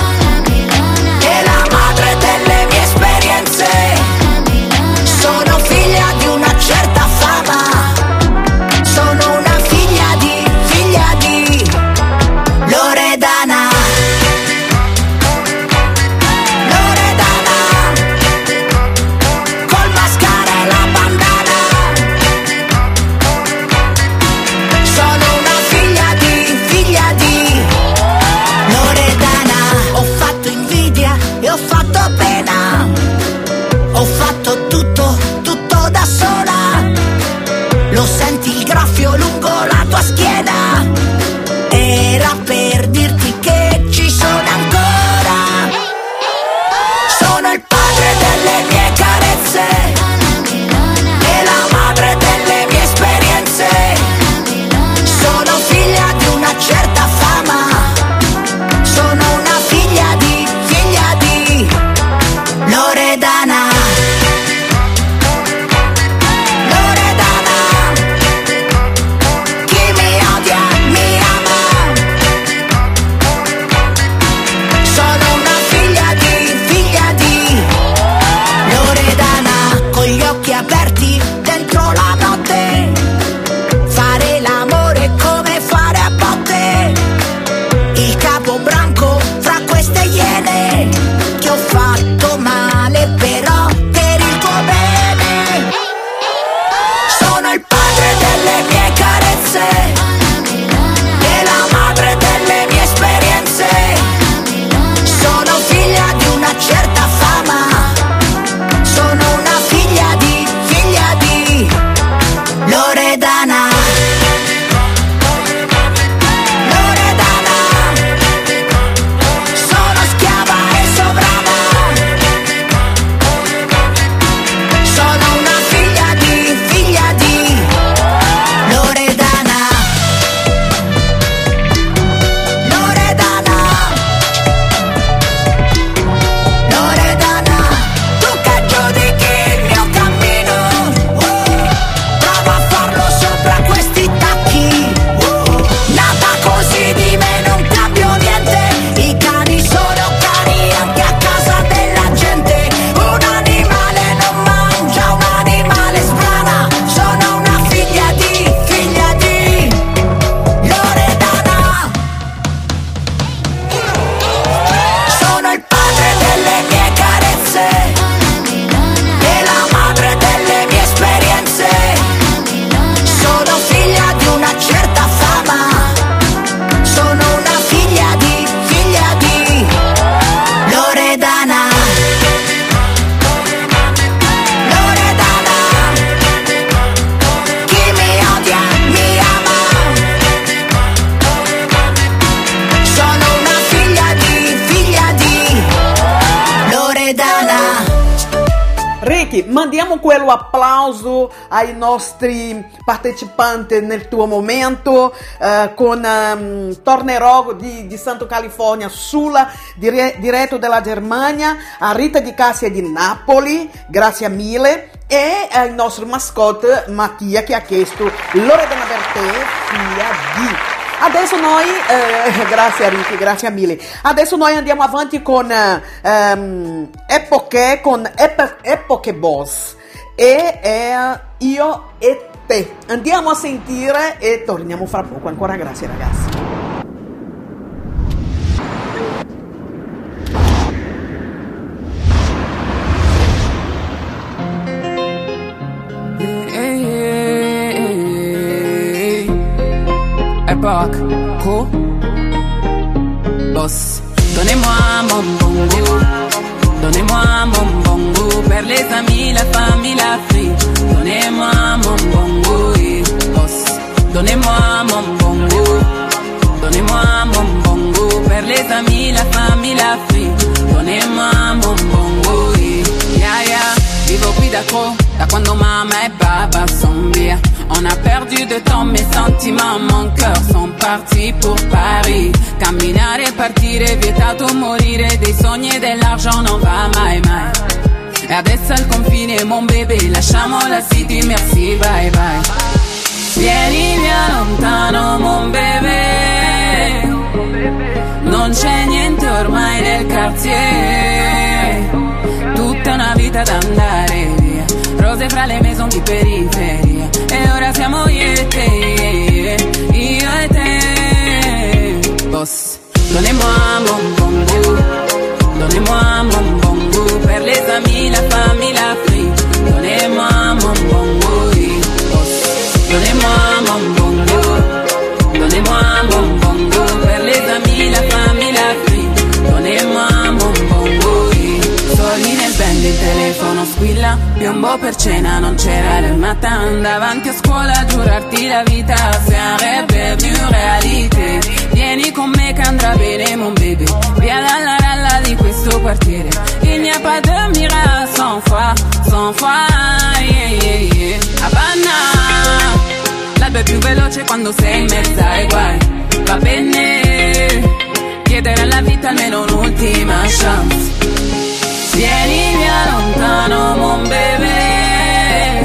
nostri partecipanti nel tuo momento eh, con ehm, Tornerò di, di Santo California Sula, dire- diretto dalla Germania, a Rita di Cassia di Napoli, grazie mille, e al nostro mascotte Mattia che ha chiesto Loredana Bertè, figlia di... Adesso noi, eh, [laughs] grazie Ricky, grazie mille. Adesso noi andiamo avanti con eh, ehm, Epoche, con Ep- Epoche Boss e eh, io e te. Andiamo a sentire e torniamo fra poco. Ancora grazie ragazzi. rock. Cool. Boss. Donnez-moi mon bongo. Donnez-moi mon bongo. Per les amis, la famille, l'Afrique. Donnez-moi mon bongo. Donnez-moi mon bongo. Donnez-moi mon bongo. Per les amis, la famille, l'Afrique. Donnez-moi mon bongo. Yeah, yeah. Vivo qui da trop, da quando mamma e papa son via. On a perdu de temps, mes sentiments, mon cœur sont partis pour Paris. Camminare partire, vietato morire, dei sogni e dell'argent non va mai mai. E adesso al confine, mon bebè, lasciamo la city, merci, bye bye. Vieni via lontano, mon bebè. Non c'è niente ormai nel quartier. Tutta una vita da andare via. Rose fra le maison di periferia. E ora siamo io e te. Io e te. Boss. Donnez-moi mon bongo. Donnez-moi mon bongo. Per les amis, la famille, l'Afrique. Donnez-moi mon bongo. oui. Piombo per cena non c'era matin Davanti a scuola a giurarti la vita un rêve devenu réalité Vieni con me che andrà bene mon bébé Via dalla ralla di questo quartiere. Il n'y a pas de miracle sans foi Sans foi È più veloce quando sei in mezzo ai guai Va bene Chiedere alla vita almeno un'ultima chance Vieni via lontano, mon bebè.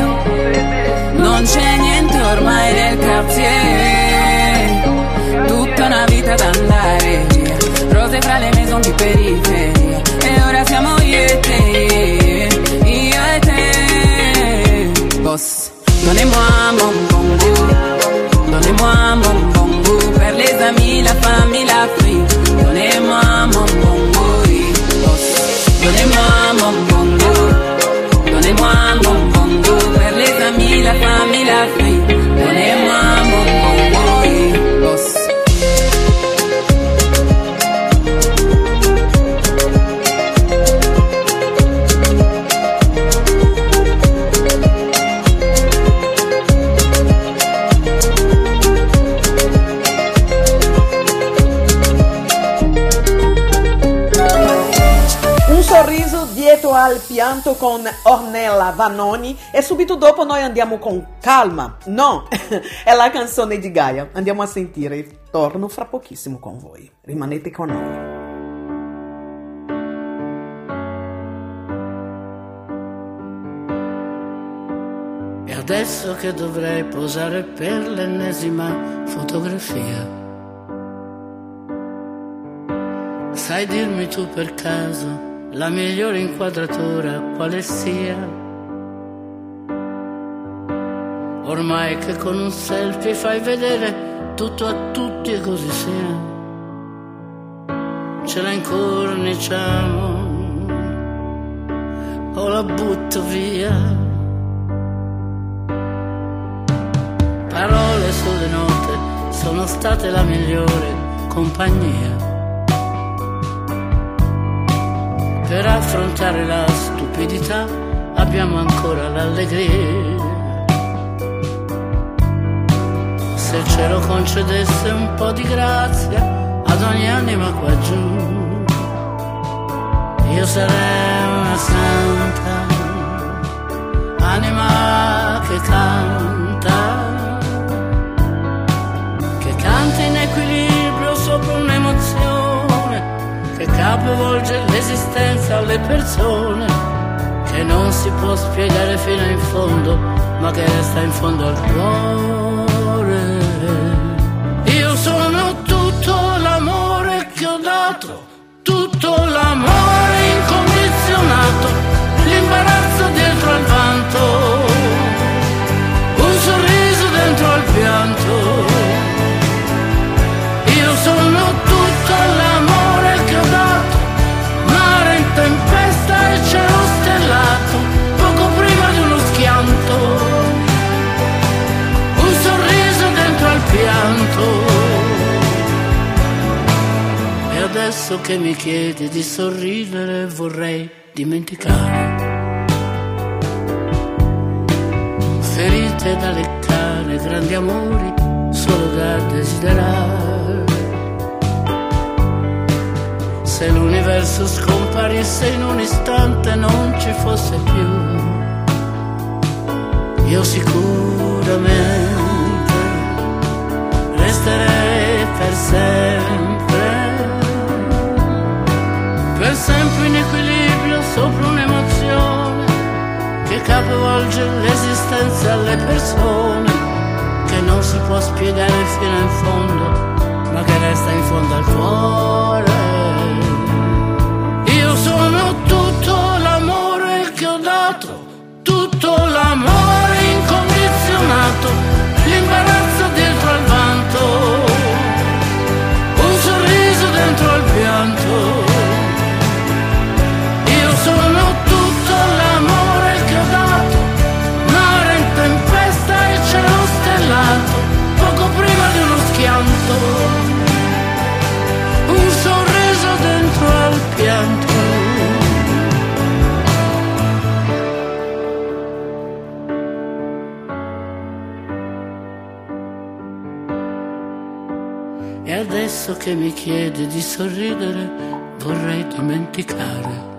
Non c'è niente ormai nel quartier. Tutta una vita da andare. Rose fra le maison di periferia. E ora siamo io e te. Io e te. Boss. Donnez-moi mon bongo. Donnez-moi mon bongo. Per les amis, la famille, l'Afrique. Donnez-moi mon bongo. Donnez-moi mon bongo. Donnez-moi mon bongo. Per les amis, la famille, l'Afrique. Al pianto con Ornella Vanoni e subito dopo noi andiamo con Calma. No, [laughs] è la canzone di Gaia. Andiamo a sentire. Torno fra pochissimo con voi. Rimanete con noi. E adesso che dovrei posare per l'ennesima fotografia. Sai dirmi tu per caso la migliore inquadratura quale sia? Ormai che con un selfie fai vedere tutto a tutti e così sia. Ce la incorniciamo o la butto via. Parole sulle note sono state la migliore compagnia. Per affrontare la stupidità abbiamo ancora l'allegria. Se il cielo concedesse un po' di grazia ad ogni anima qua giù, io sarei una santa, anima che canta, capovolge l'esistenza alle persone, che non si può spiegare fino in fondo, ma che resta in fondo al cuore. Io sono tutto l'amore che ho dato, tutto l'amore incondizionato, l'imbarazzo dietro al vanto, ragazzo che mi chiede di sorridere vorrei dimenticare. Ferite da leccare, grandi amori solo da desiderare. Se l'universo scomparisse in un istante non ci fosse più, io sicuramente resterei per sempre per sempre in equilibrio sopra un'emozione che capovolge l'esistenza alle persone, che non si può spiegare fino in fondo, ma che resta in fondo al cuore. Io sono tutto l'amore che ho dato, tutto l'amore ragazzo che mi chiede di sorridere vorrei dimenticare.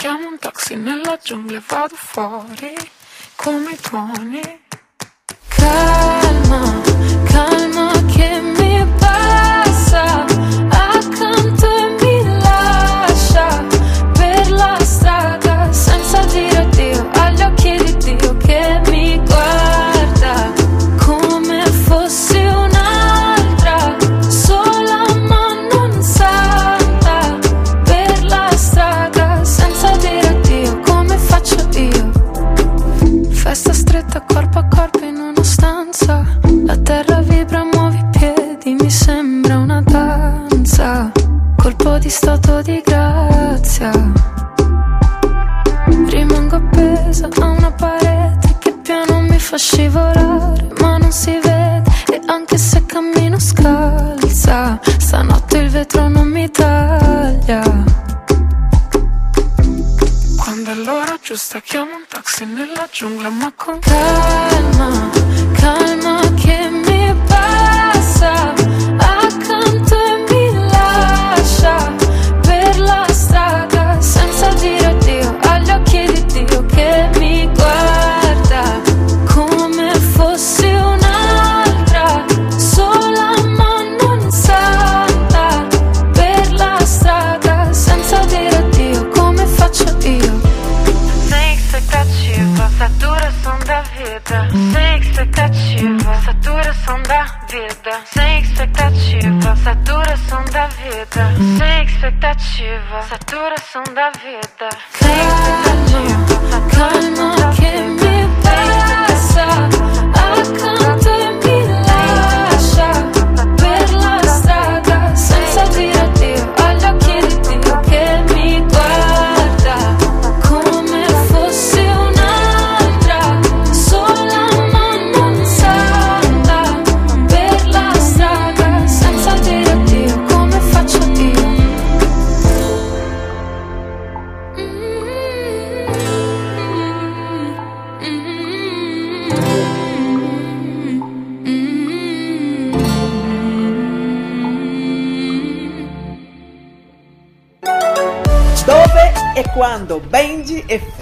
Chiamo un taxi nella giungla e vado fuori come tuoni. Calma. la jungla ma con calma da vida. de efeito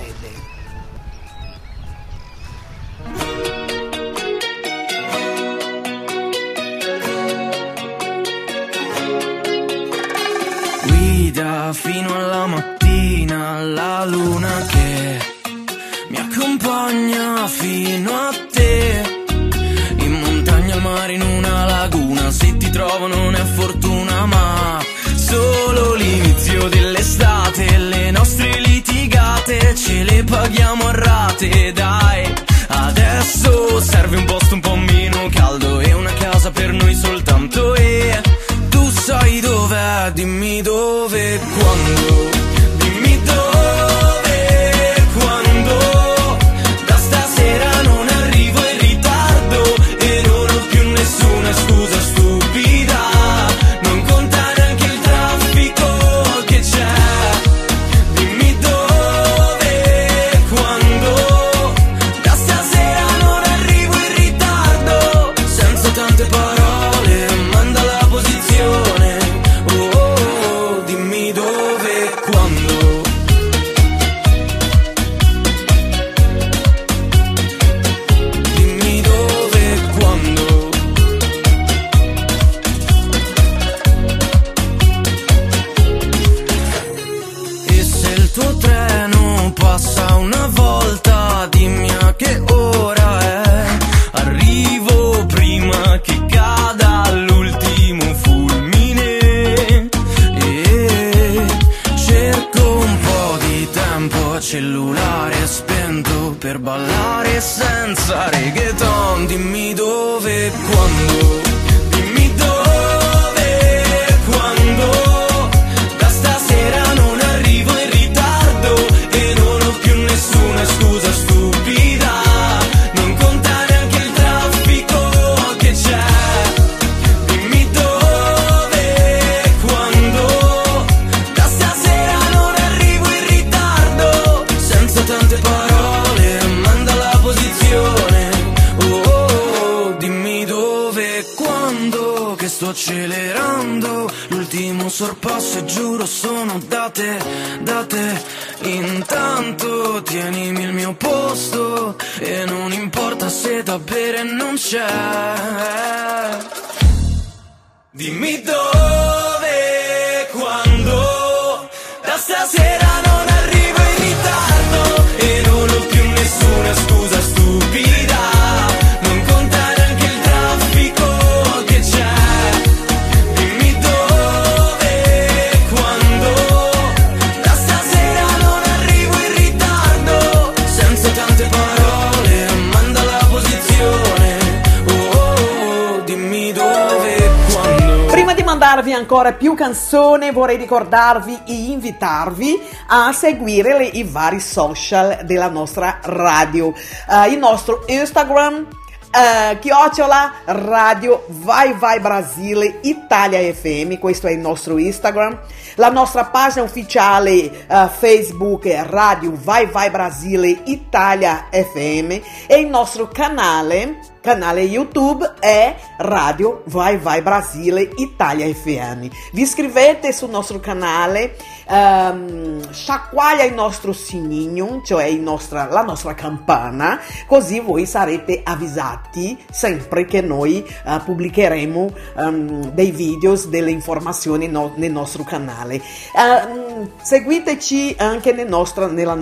canzoni vorrei ricordarvi e invitarvi a seguire le- i vari social della nostra radio. Eh, il nostro Instagram, eh, chiocciola radio Vai Vai Brasile Italia FM, questo è il nostro Instagram. La nostra pagina ufficiale eh, Facebook è Radio Vai Vai Brasile Italia FM e il nostro canale canale YouTube è Radio Vai Vai Brasile Italia FM. Vi iscrivete sul nostro canale, ehm, sciacquaglia il nostro sininho, cioè nostra- la nostra campana, così voi sarete avvisati sempre che noi eh, pubblicheremo ehm, dei videos, delle informazioni no- nel nostro canale. Ehm, seguiteci anche nel nostro, nella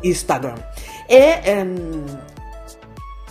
Instagram. E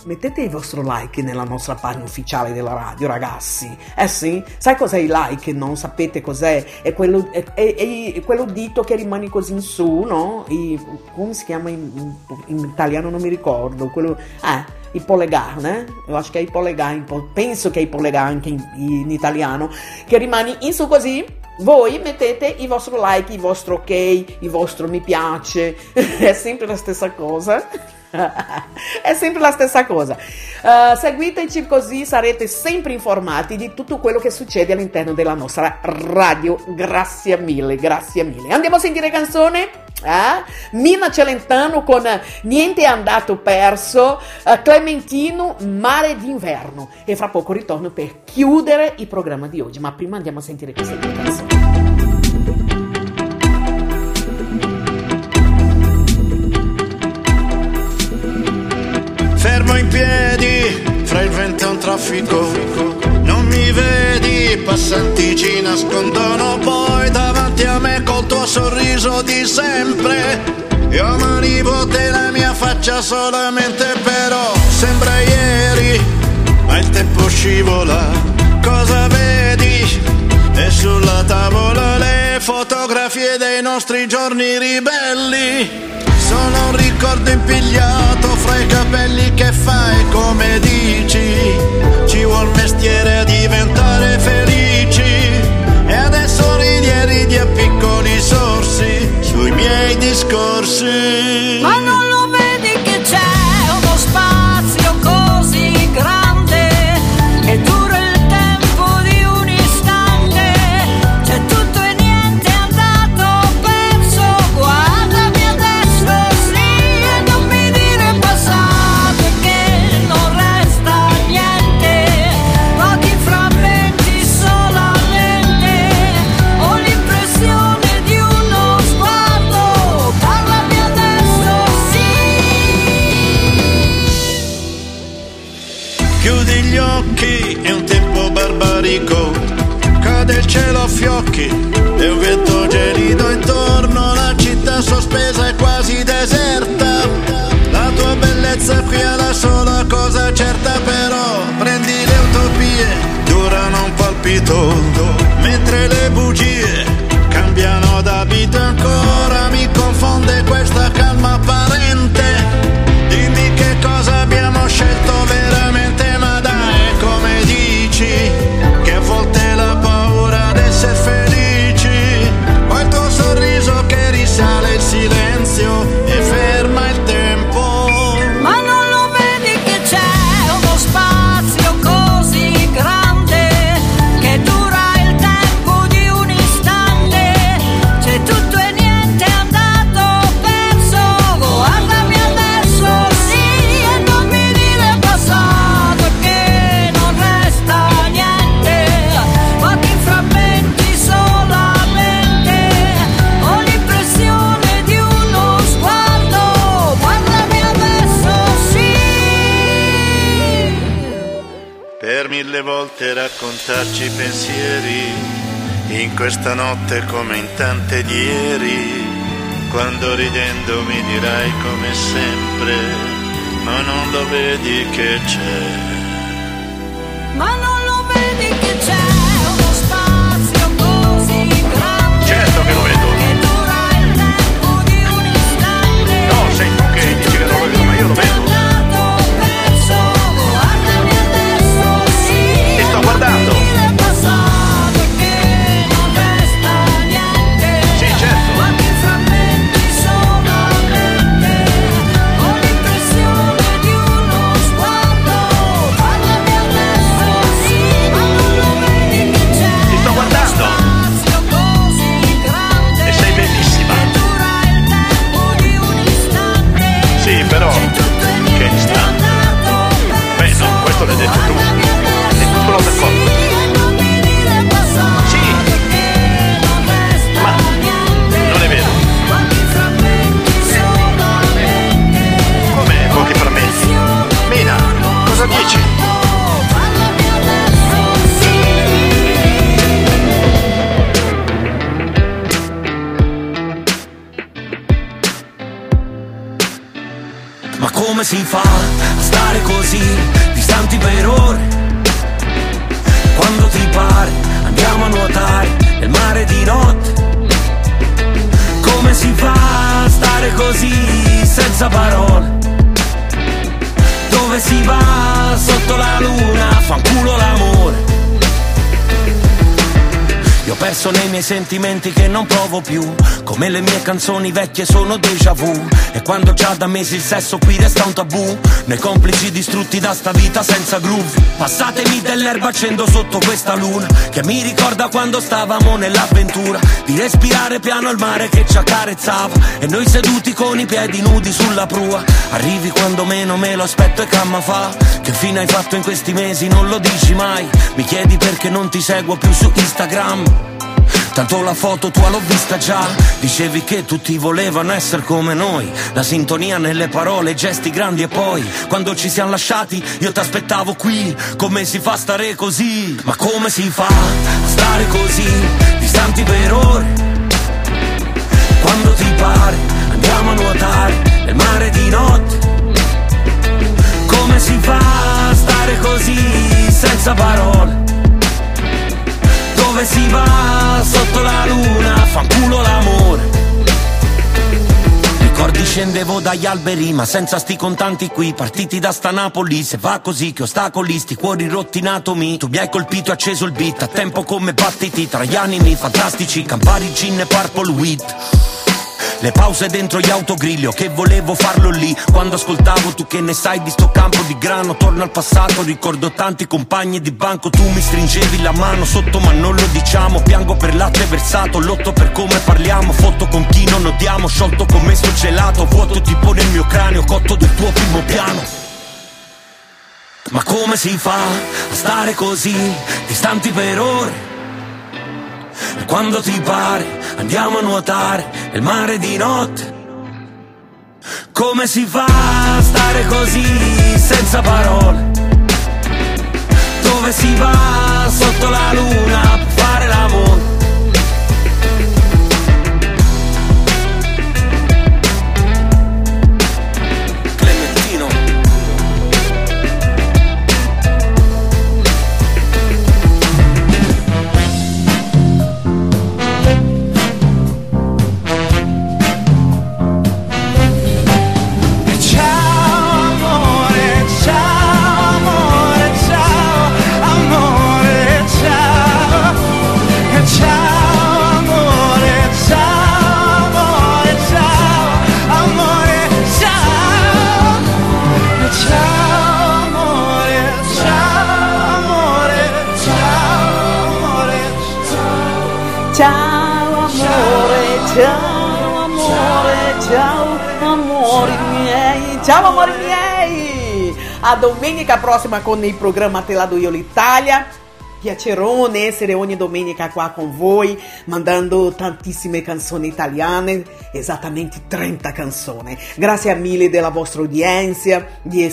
Mettete il vostro like nella nostra pagina ufficiale della radio, ragazzi. Eh sì? Sai cos'è il like? Non sapete cos'è? È quello, è, è- è quello dito che rimane così in su, no? I- come si chiama in, in- italiano? Non mi ricordo. Quello, eh, il polegar, né? Io acho che è il polegar, penso che è il polegar anche in, in italiano, che rimane in su così. Voi mettete il vostro like, il vostro ok, il vostro mi piace, [laughs] è sempre la stessa cosa. [laughs] È sempre la stessa cosa. Eh, seguiteci così sarete sempre informati di tutto quello che succede all'interno della nostra radio. Grazie mille, grazie mille. Andiamo a sentire canzone? Eh? Mina Celentano con Niente è andato perso, eh, Clementino Mare d'inverno. E fra poco ritorno per chiudere il programma di oggi. Ma prima andiamo a sentire queste due traffico. Non mi vedi, passanti ci nascondono poi davanti a me col tuo sorriso di sempre. Io mi arrivo te la mia faccia solamente però sembra ieri, ma il tempo scivola. Cosa vedi? E sulla tavola le fotografie dei nostri giorni ribelli. Sono un ricordo impigliato fra i capelli che fai come dici. Ci vuol mestiere diventare felici. E adesso ridi e ridi a piccoli sorsi sui miei discorsi. Palpito. Mentre le bugie cambiano d'abito ancora, raccontarci i pensieri, in questa notte come in tante di ieri, quando ridendo mi dirai come sempre, ma non lo vedi che c'è. Sentimenti che non provo più. Come le mie canzoni vecchie sono déjà vu. E quando già da mesi il sesso qui resta un tabù. Noi complici distrutti da sta vita senza groove. Passatemi dell'erba accendo sotto questa luna Che mi ricorda quando stavamo nell'avventura. Di respirare piano il mare che ci accarezzava. E noi seduti con i piedi nudi sulla prua. Arrivi quando meno me lo aspetto e camma fa. Che fine hai fatto in questi mesi? Non lo dici mai. Mi chiedi perché non ti seguo più su Instagram Tanto la foto tua l'ho vista già Dicevi che tutti volevano essere come noi La sintonia nelle parole, gesti grandi e poi Quando ci siamo lasciati io t'aspettavo qui Come si fa a stare così? Ma come si fa a stare così? Distanti per ore Quando ti pare andiamo a nuotare nel mare di notte Come si fa a stare così senza parole? dove si va sotto la luna, fanculo l'amore. Ricordi scendevo dagli alberi ma senza sti contanti qui. Partiti da sta Napoli se va così che ostacoli Sti cuori rotti mi Tu mi hai colpito e acceso il beat a tempo come battiti. Tra gli animi fantastici Campari gin e purple weed le pause dentro gli autogrill, che volevo farlo lì. Quando ascoltavo tu che ne sai di sto campo di grano Torno al passato, ricordo tanti compagni di banco Tu mi stringevi la mano sotto ma non lo diciamo. Piango per latte versato, lotto per come parliamo. Foto con chi non odiamo, sciolto come sto gelato. Vuoto tipo nel mio cranio, cotto del tuo primo piano. Ma come si fa a stare così, distanti per ore? E quando ti pare andiamo a nuotare nel mare di notte. Come si fa a stare così senza parole? Dove si va sotto la luna per fare l'amore? Miei, ciao amori miei! A domenica prossima con il programma Te la do io l'Italia. Piacerone essere ogni domenica qua con voi, mandando tantissime canzoni italiane, esattamente 30 canzoni. Grazie mille della vostra udienza, di,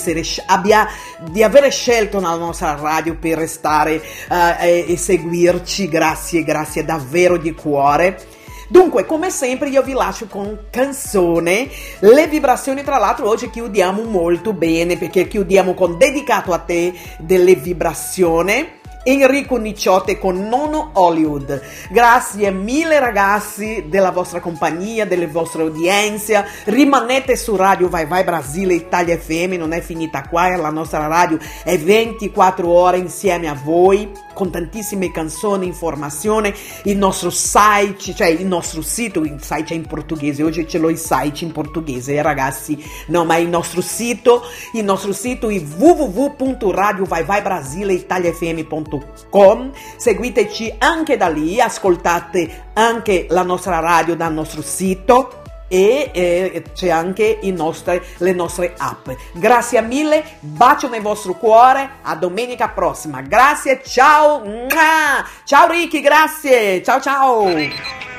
di aver scelto la nostra radio per restare eh, e, e seguirci. Grazie, grazie davvero di cuore. Dunque, come sempre, io vi lascio con canzone. Le vibrazioni, tra l'altro, oggi chiudiamo molto bene perché chiudiamo con dedicato a te delle vibrazioni. Enrico Nicciotte con Nono Hollywood. Grazie mille ragazzi della vostra compagnia, delle vostre udienze. Rimanete su Radio Vai Vai Brasile Italia FM, non è finita qua, la nostra radio è 24 ore insieme a voi con tantissime canzoni, informazioni, il nostro site, cioè il nostro sito, il site è in portoghese, oggi ce l'ho il site in portoghese, ragazzi, no, ma il nostro sito, il nostro sito è www.radiovaivaibrasileitaliafm.com, seguiteci anche da lì, ascoltate anche la nostra radio dal nostro sito e eh, c'è anche nostri- le nostre app. Grazie mille, bacio nel vostro cuore, a domenica prossima. Grazie, ciao! Ciao Ricky, grazie! Ciao ciao!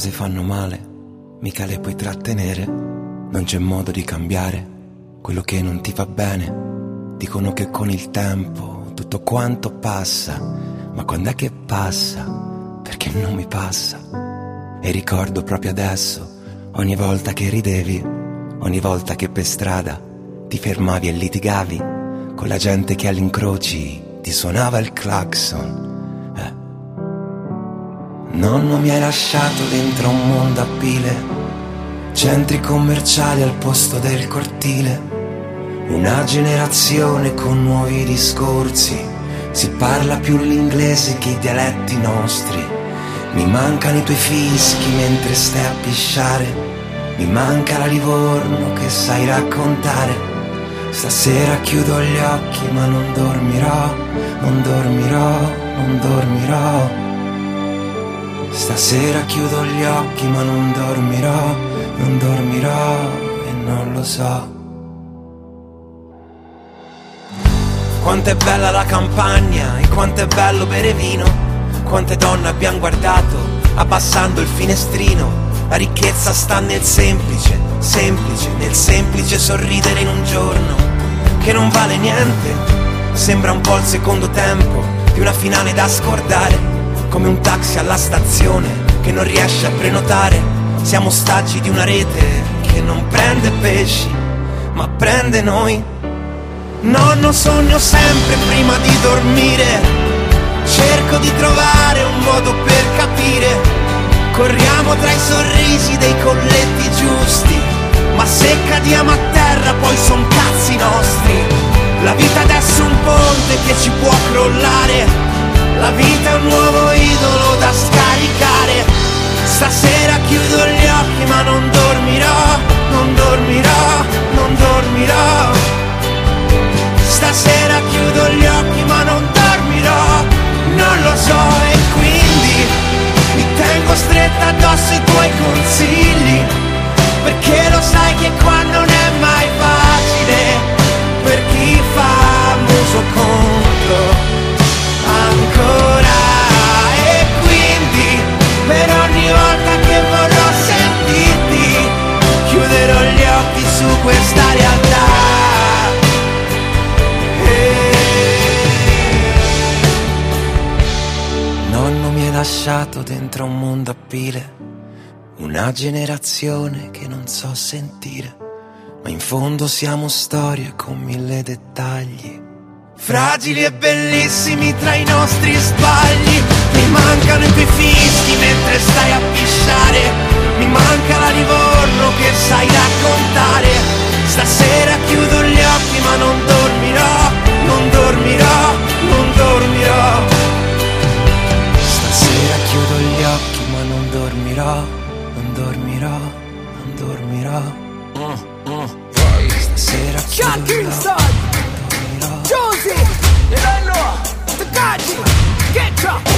Cose fanno male, mica le puoi trattenere. Non c'è modo di cambiare quello che non ti va bene. Dicono che con il tempo tutto quanto passa, ma quando è che passa? Perché non mi passa. E ricordo proprio adesso, ogni volta che ridevi, ogni volta che per strada ti fermavi e litigavi con la gente che all'incroci ti suonava il clacson. Nonno mi hai lasciato dentro un mondo a pile, centri commerciali al posto del cortile, una generazione con nuovi discorsi, si parla più l'inglese che i dialetti nostri, mi mancano i tuoi fischi mentre stai a pisciare, mi manca la Livorno che sai raccontare, stasera chiudo gli occhi ma non dormirò, non dormirò, non dormirò. Stasera chiudo gli occhi ma non dormirò, non dormirò e non lo so. Quanto è bella la campagna e quanto è bello bere vino, quante donne abbiamo guardato abbassando il finestrino. La ricchezza sta nel semplice, semplice, nel semplice sorridere in un giorno che non vale niente. Sembra un po' il secondo tempo di una finale da scordare come un taxi alla stazione che non riesce a prenotare. Siamo ostaggi di una rete che non prende pesci, ma prende noi. Nonno sogno sempre prima di dormire, cerco di trovare un modo per capire. Corriamo tra i sorrisi dei colletti giusti, ma se cadiamo a terra poi son cazzi nostri. La vita adesso è un ponte che ci può crollare, la vita è un nuovo idolo da scaricare. Stasera chiudo gli occhi ma non dormirò, non dormirò, non dormirò. Stasera chiudo gli occhi ma non dormirò, non lo so e quindi mi tengo stretta addosso i tuoi consigli, perché lo sai che qua non è mai facile, per chi fa muso contro ancora e quindi per ogni volta che vorrò sentirti chiuderò gli occhi su questa realtà Nonno mi hai lasciato dentro un mondo a pile, una generazione che non so sentire, ma in fondo siamo storie con mille dettagli. Fragili e bellissimi tra i nostri sbagli, mi mancano i tuoi fischi mentre stai a pisciare, mi manca la Livorno che sai raccontare. Stasera chiudo gli occhi ma non dormirò, non dormirò, non dormirò. Stasera chiudo gli occhi ma non dormirò, non dormirò, non dormirò. Stasera Shot chiudo gli occhi. Kingston! Josie! Eleno! Takaji! Get up!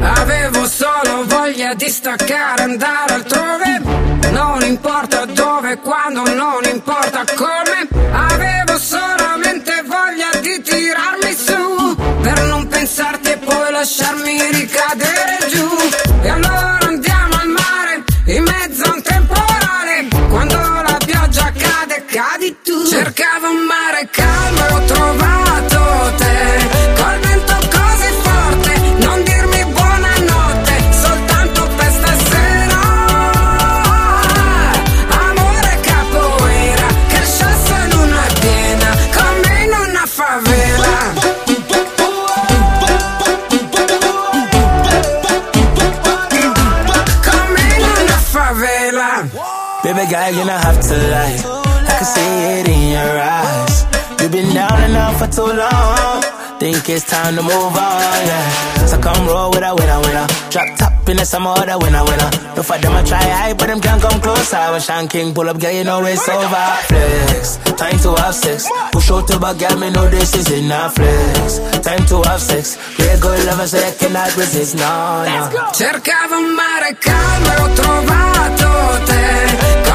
Avevo solo voglia di staccare, andare altrove. Non importa dove, quando, non importa come. Avevo solamente voglia di tirarmi su. Per non pensarti e poi lasciarmi ricadere giù. E allora tu. Cercavo un mare calmo, ho trovato te. Col vento così forte, non dirmi buonanotte, soltanto per stasera. Amore capoeira, che scesso in una piena, come in una favela. Come in una favela. Baby girl, you don't have to lie. I can see in your eyes. You've been down and out for too long. Think it's time to move on, yeah. So come roll with a winner, winner. Drop top in the some other winner, winner. No for them I try high, but them can't come close. I was Sean King, pull up, girl, you know it's over. Flex, time to have sex. Push out to back, girl, me know this is enough. Flex, time to have sex. Real good lover, so I cannot resist, no, no. Cercavo un mare calmo ho trovato te.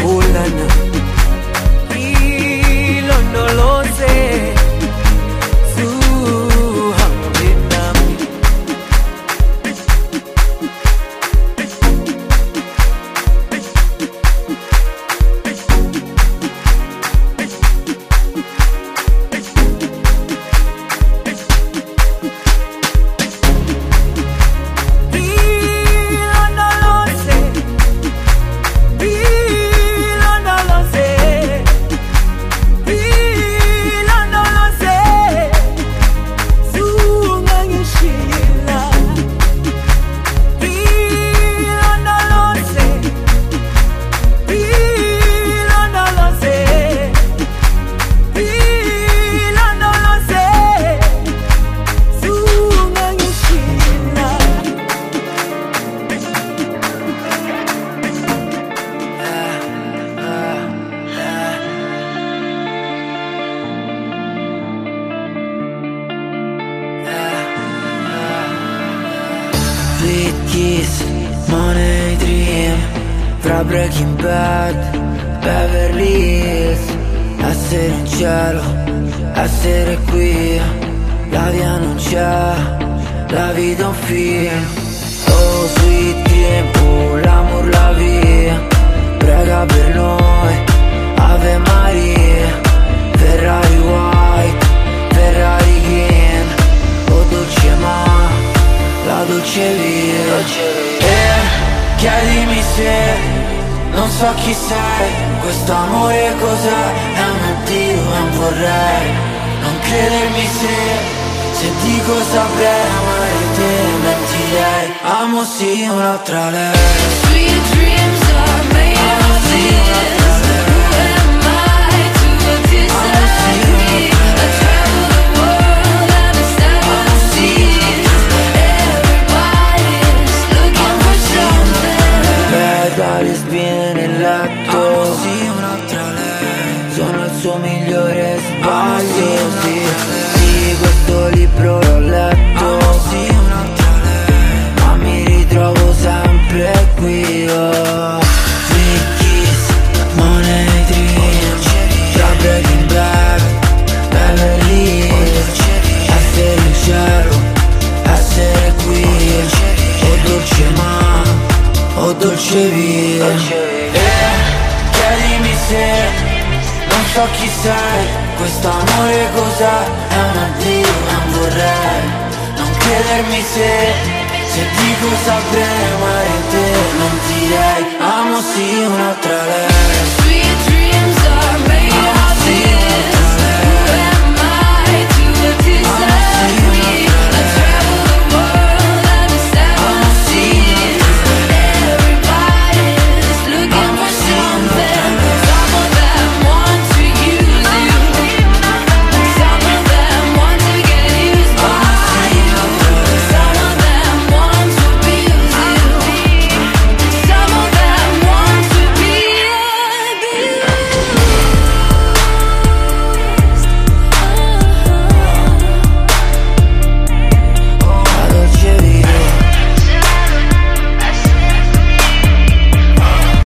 Hold on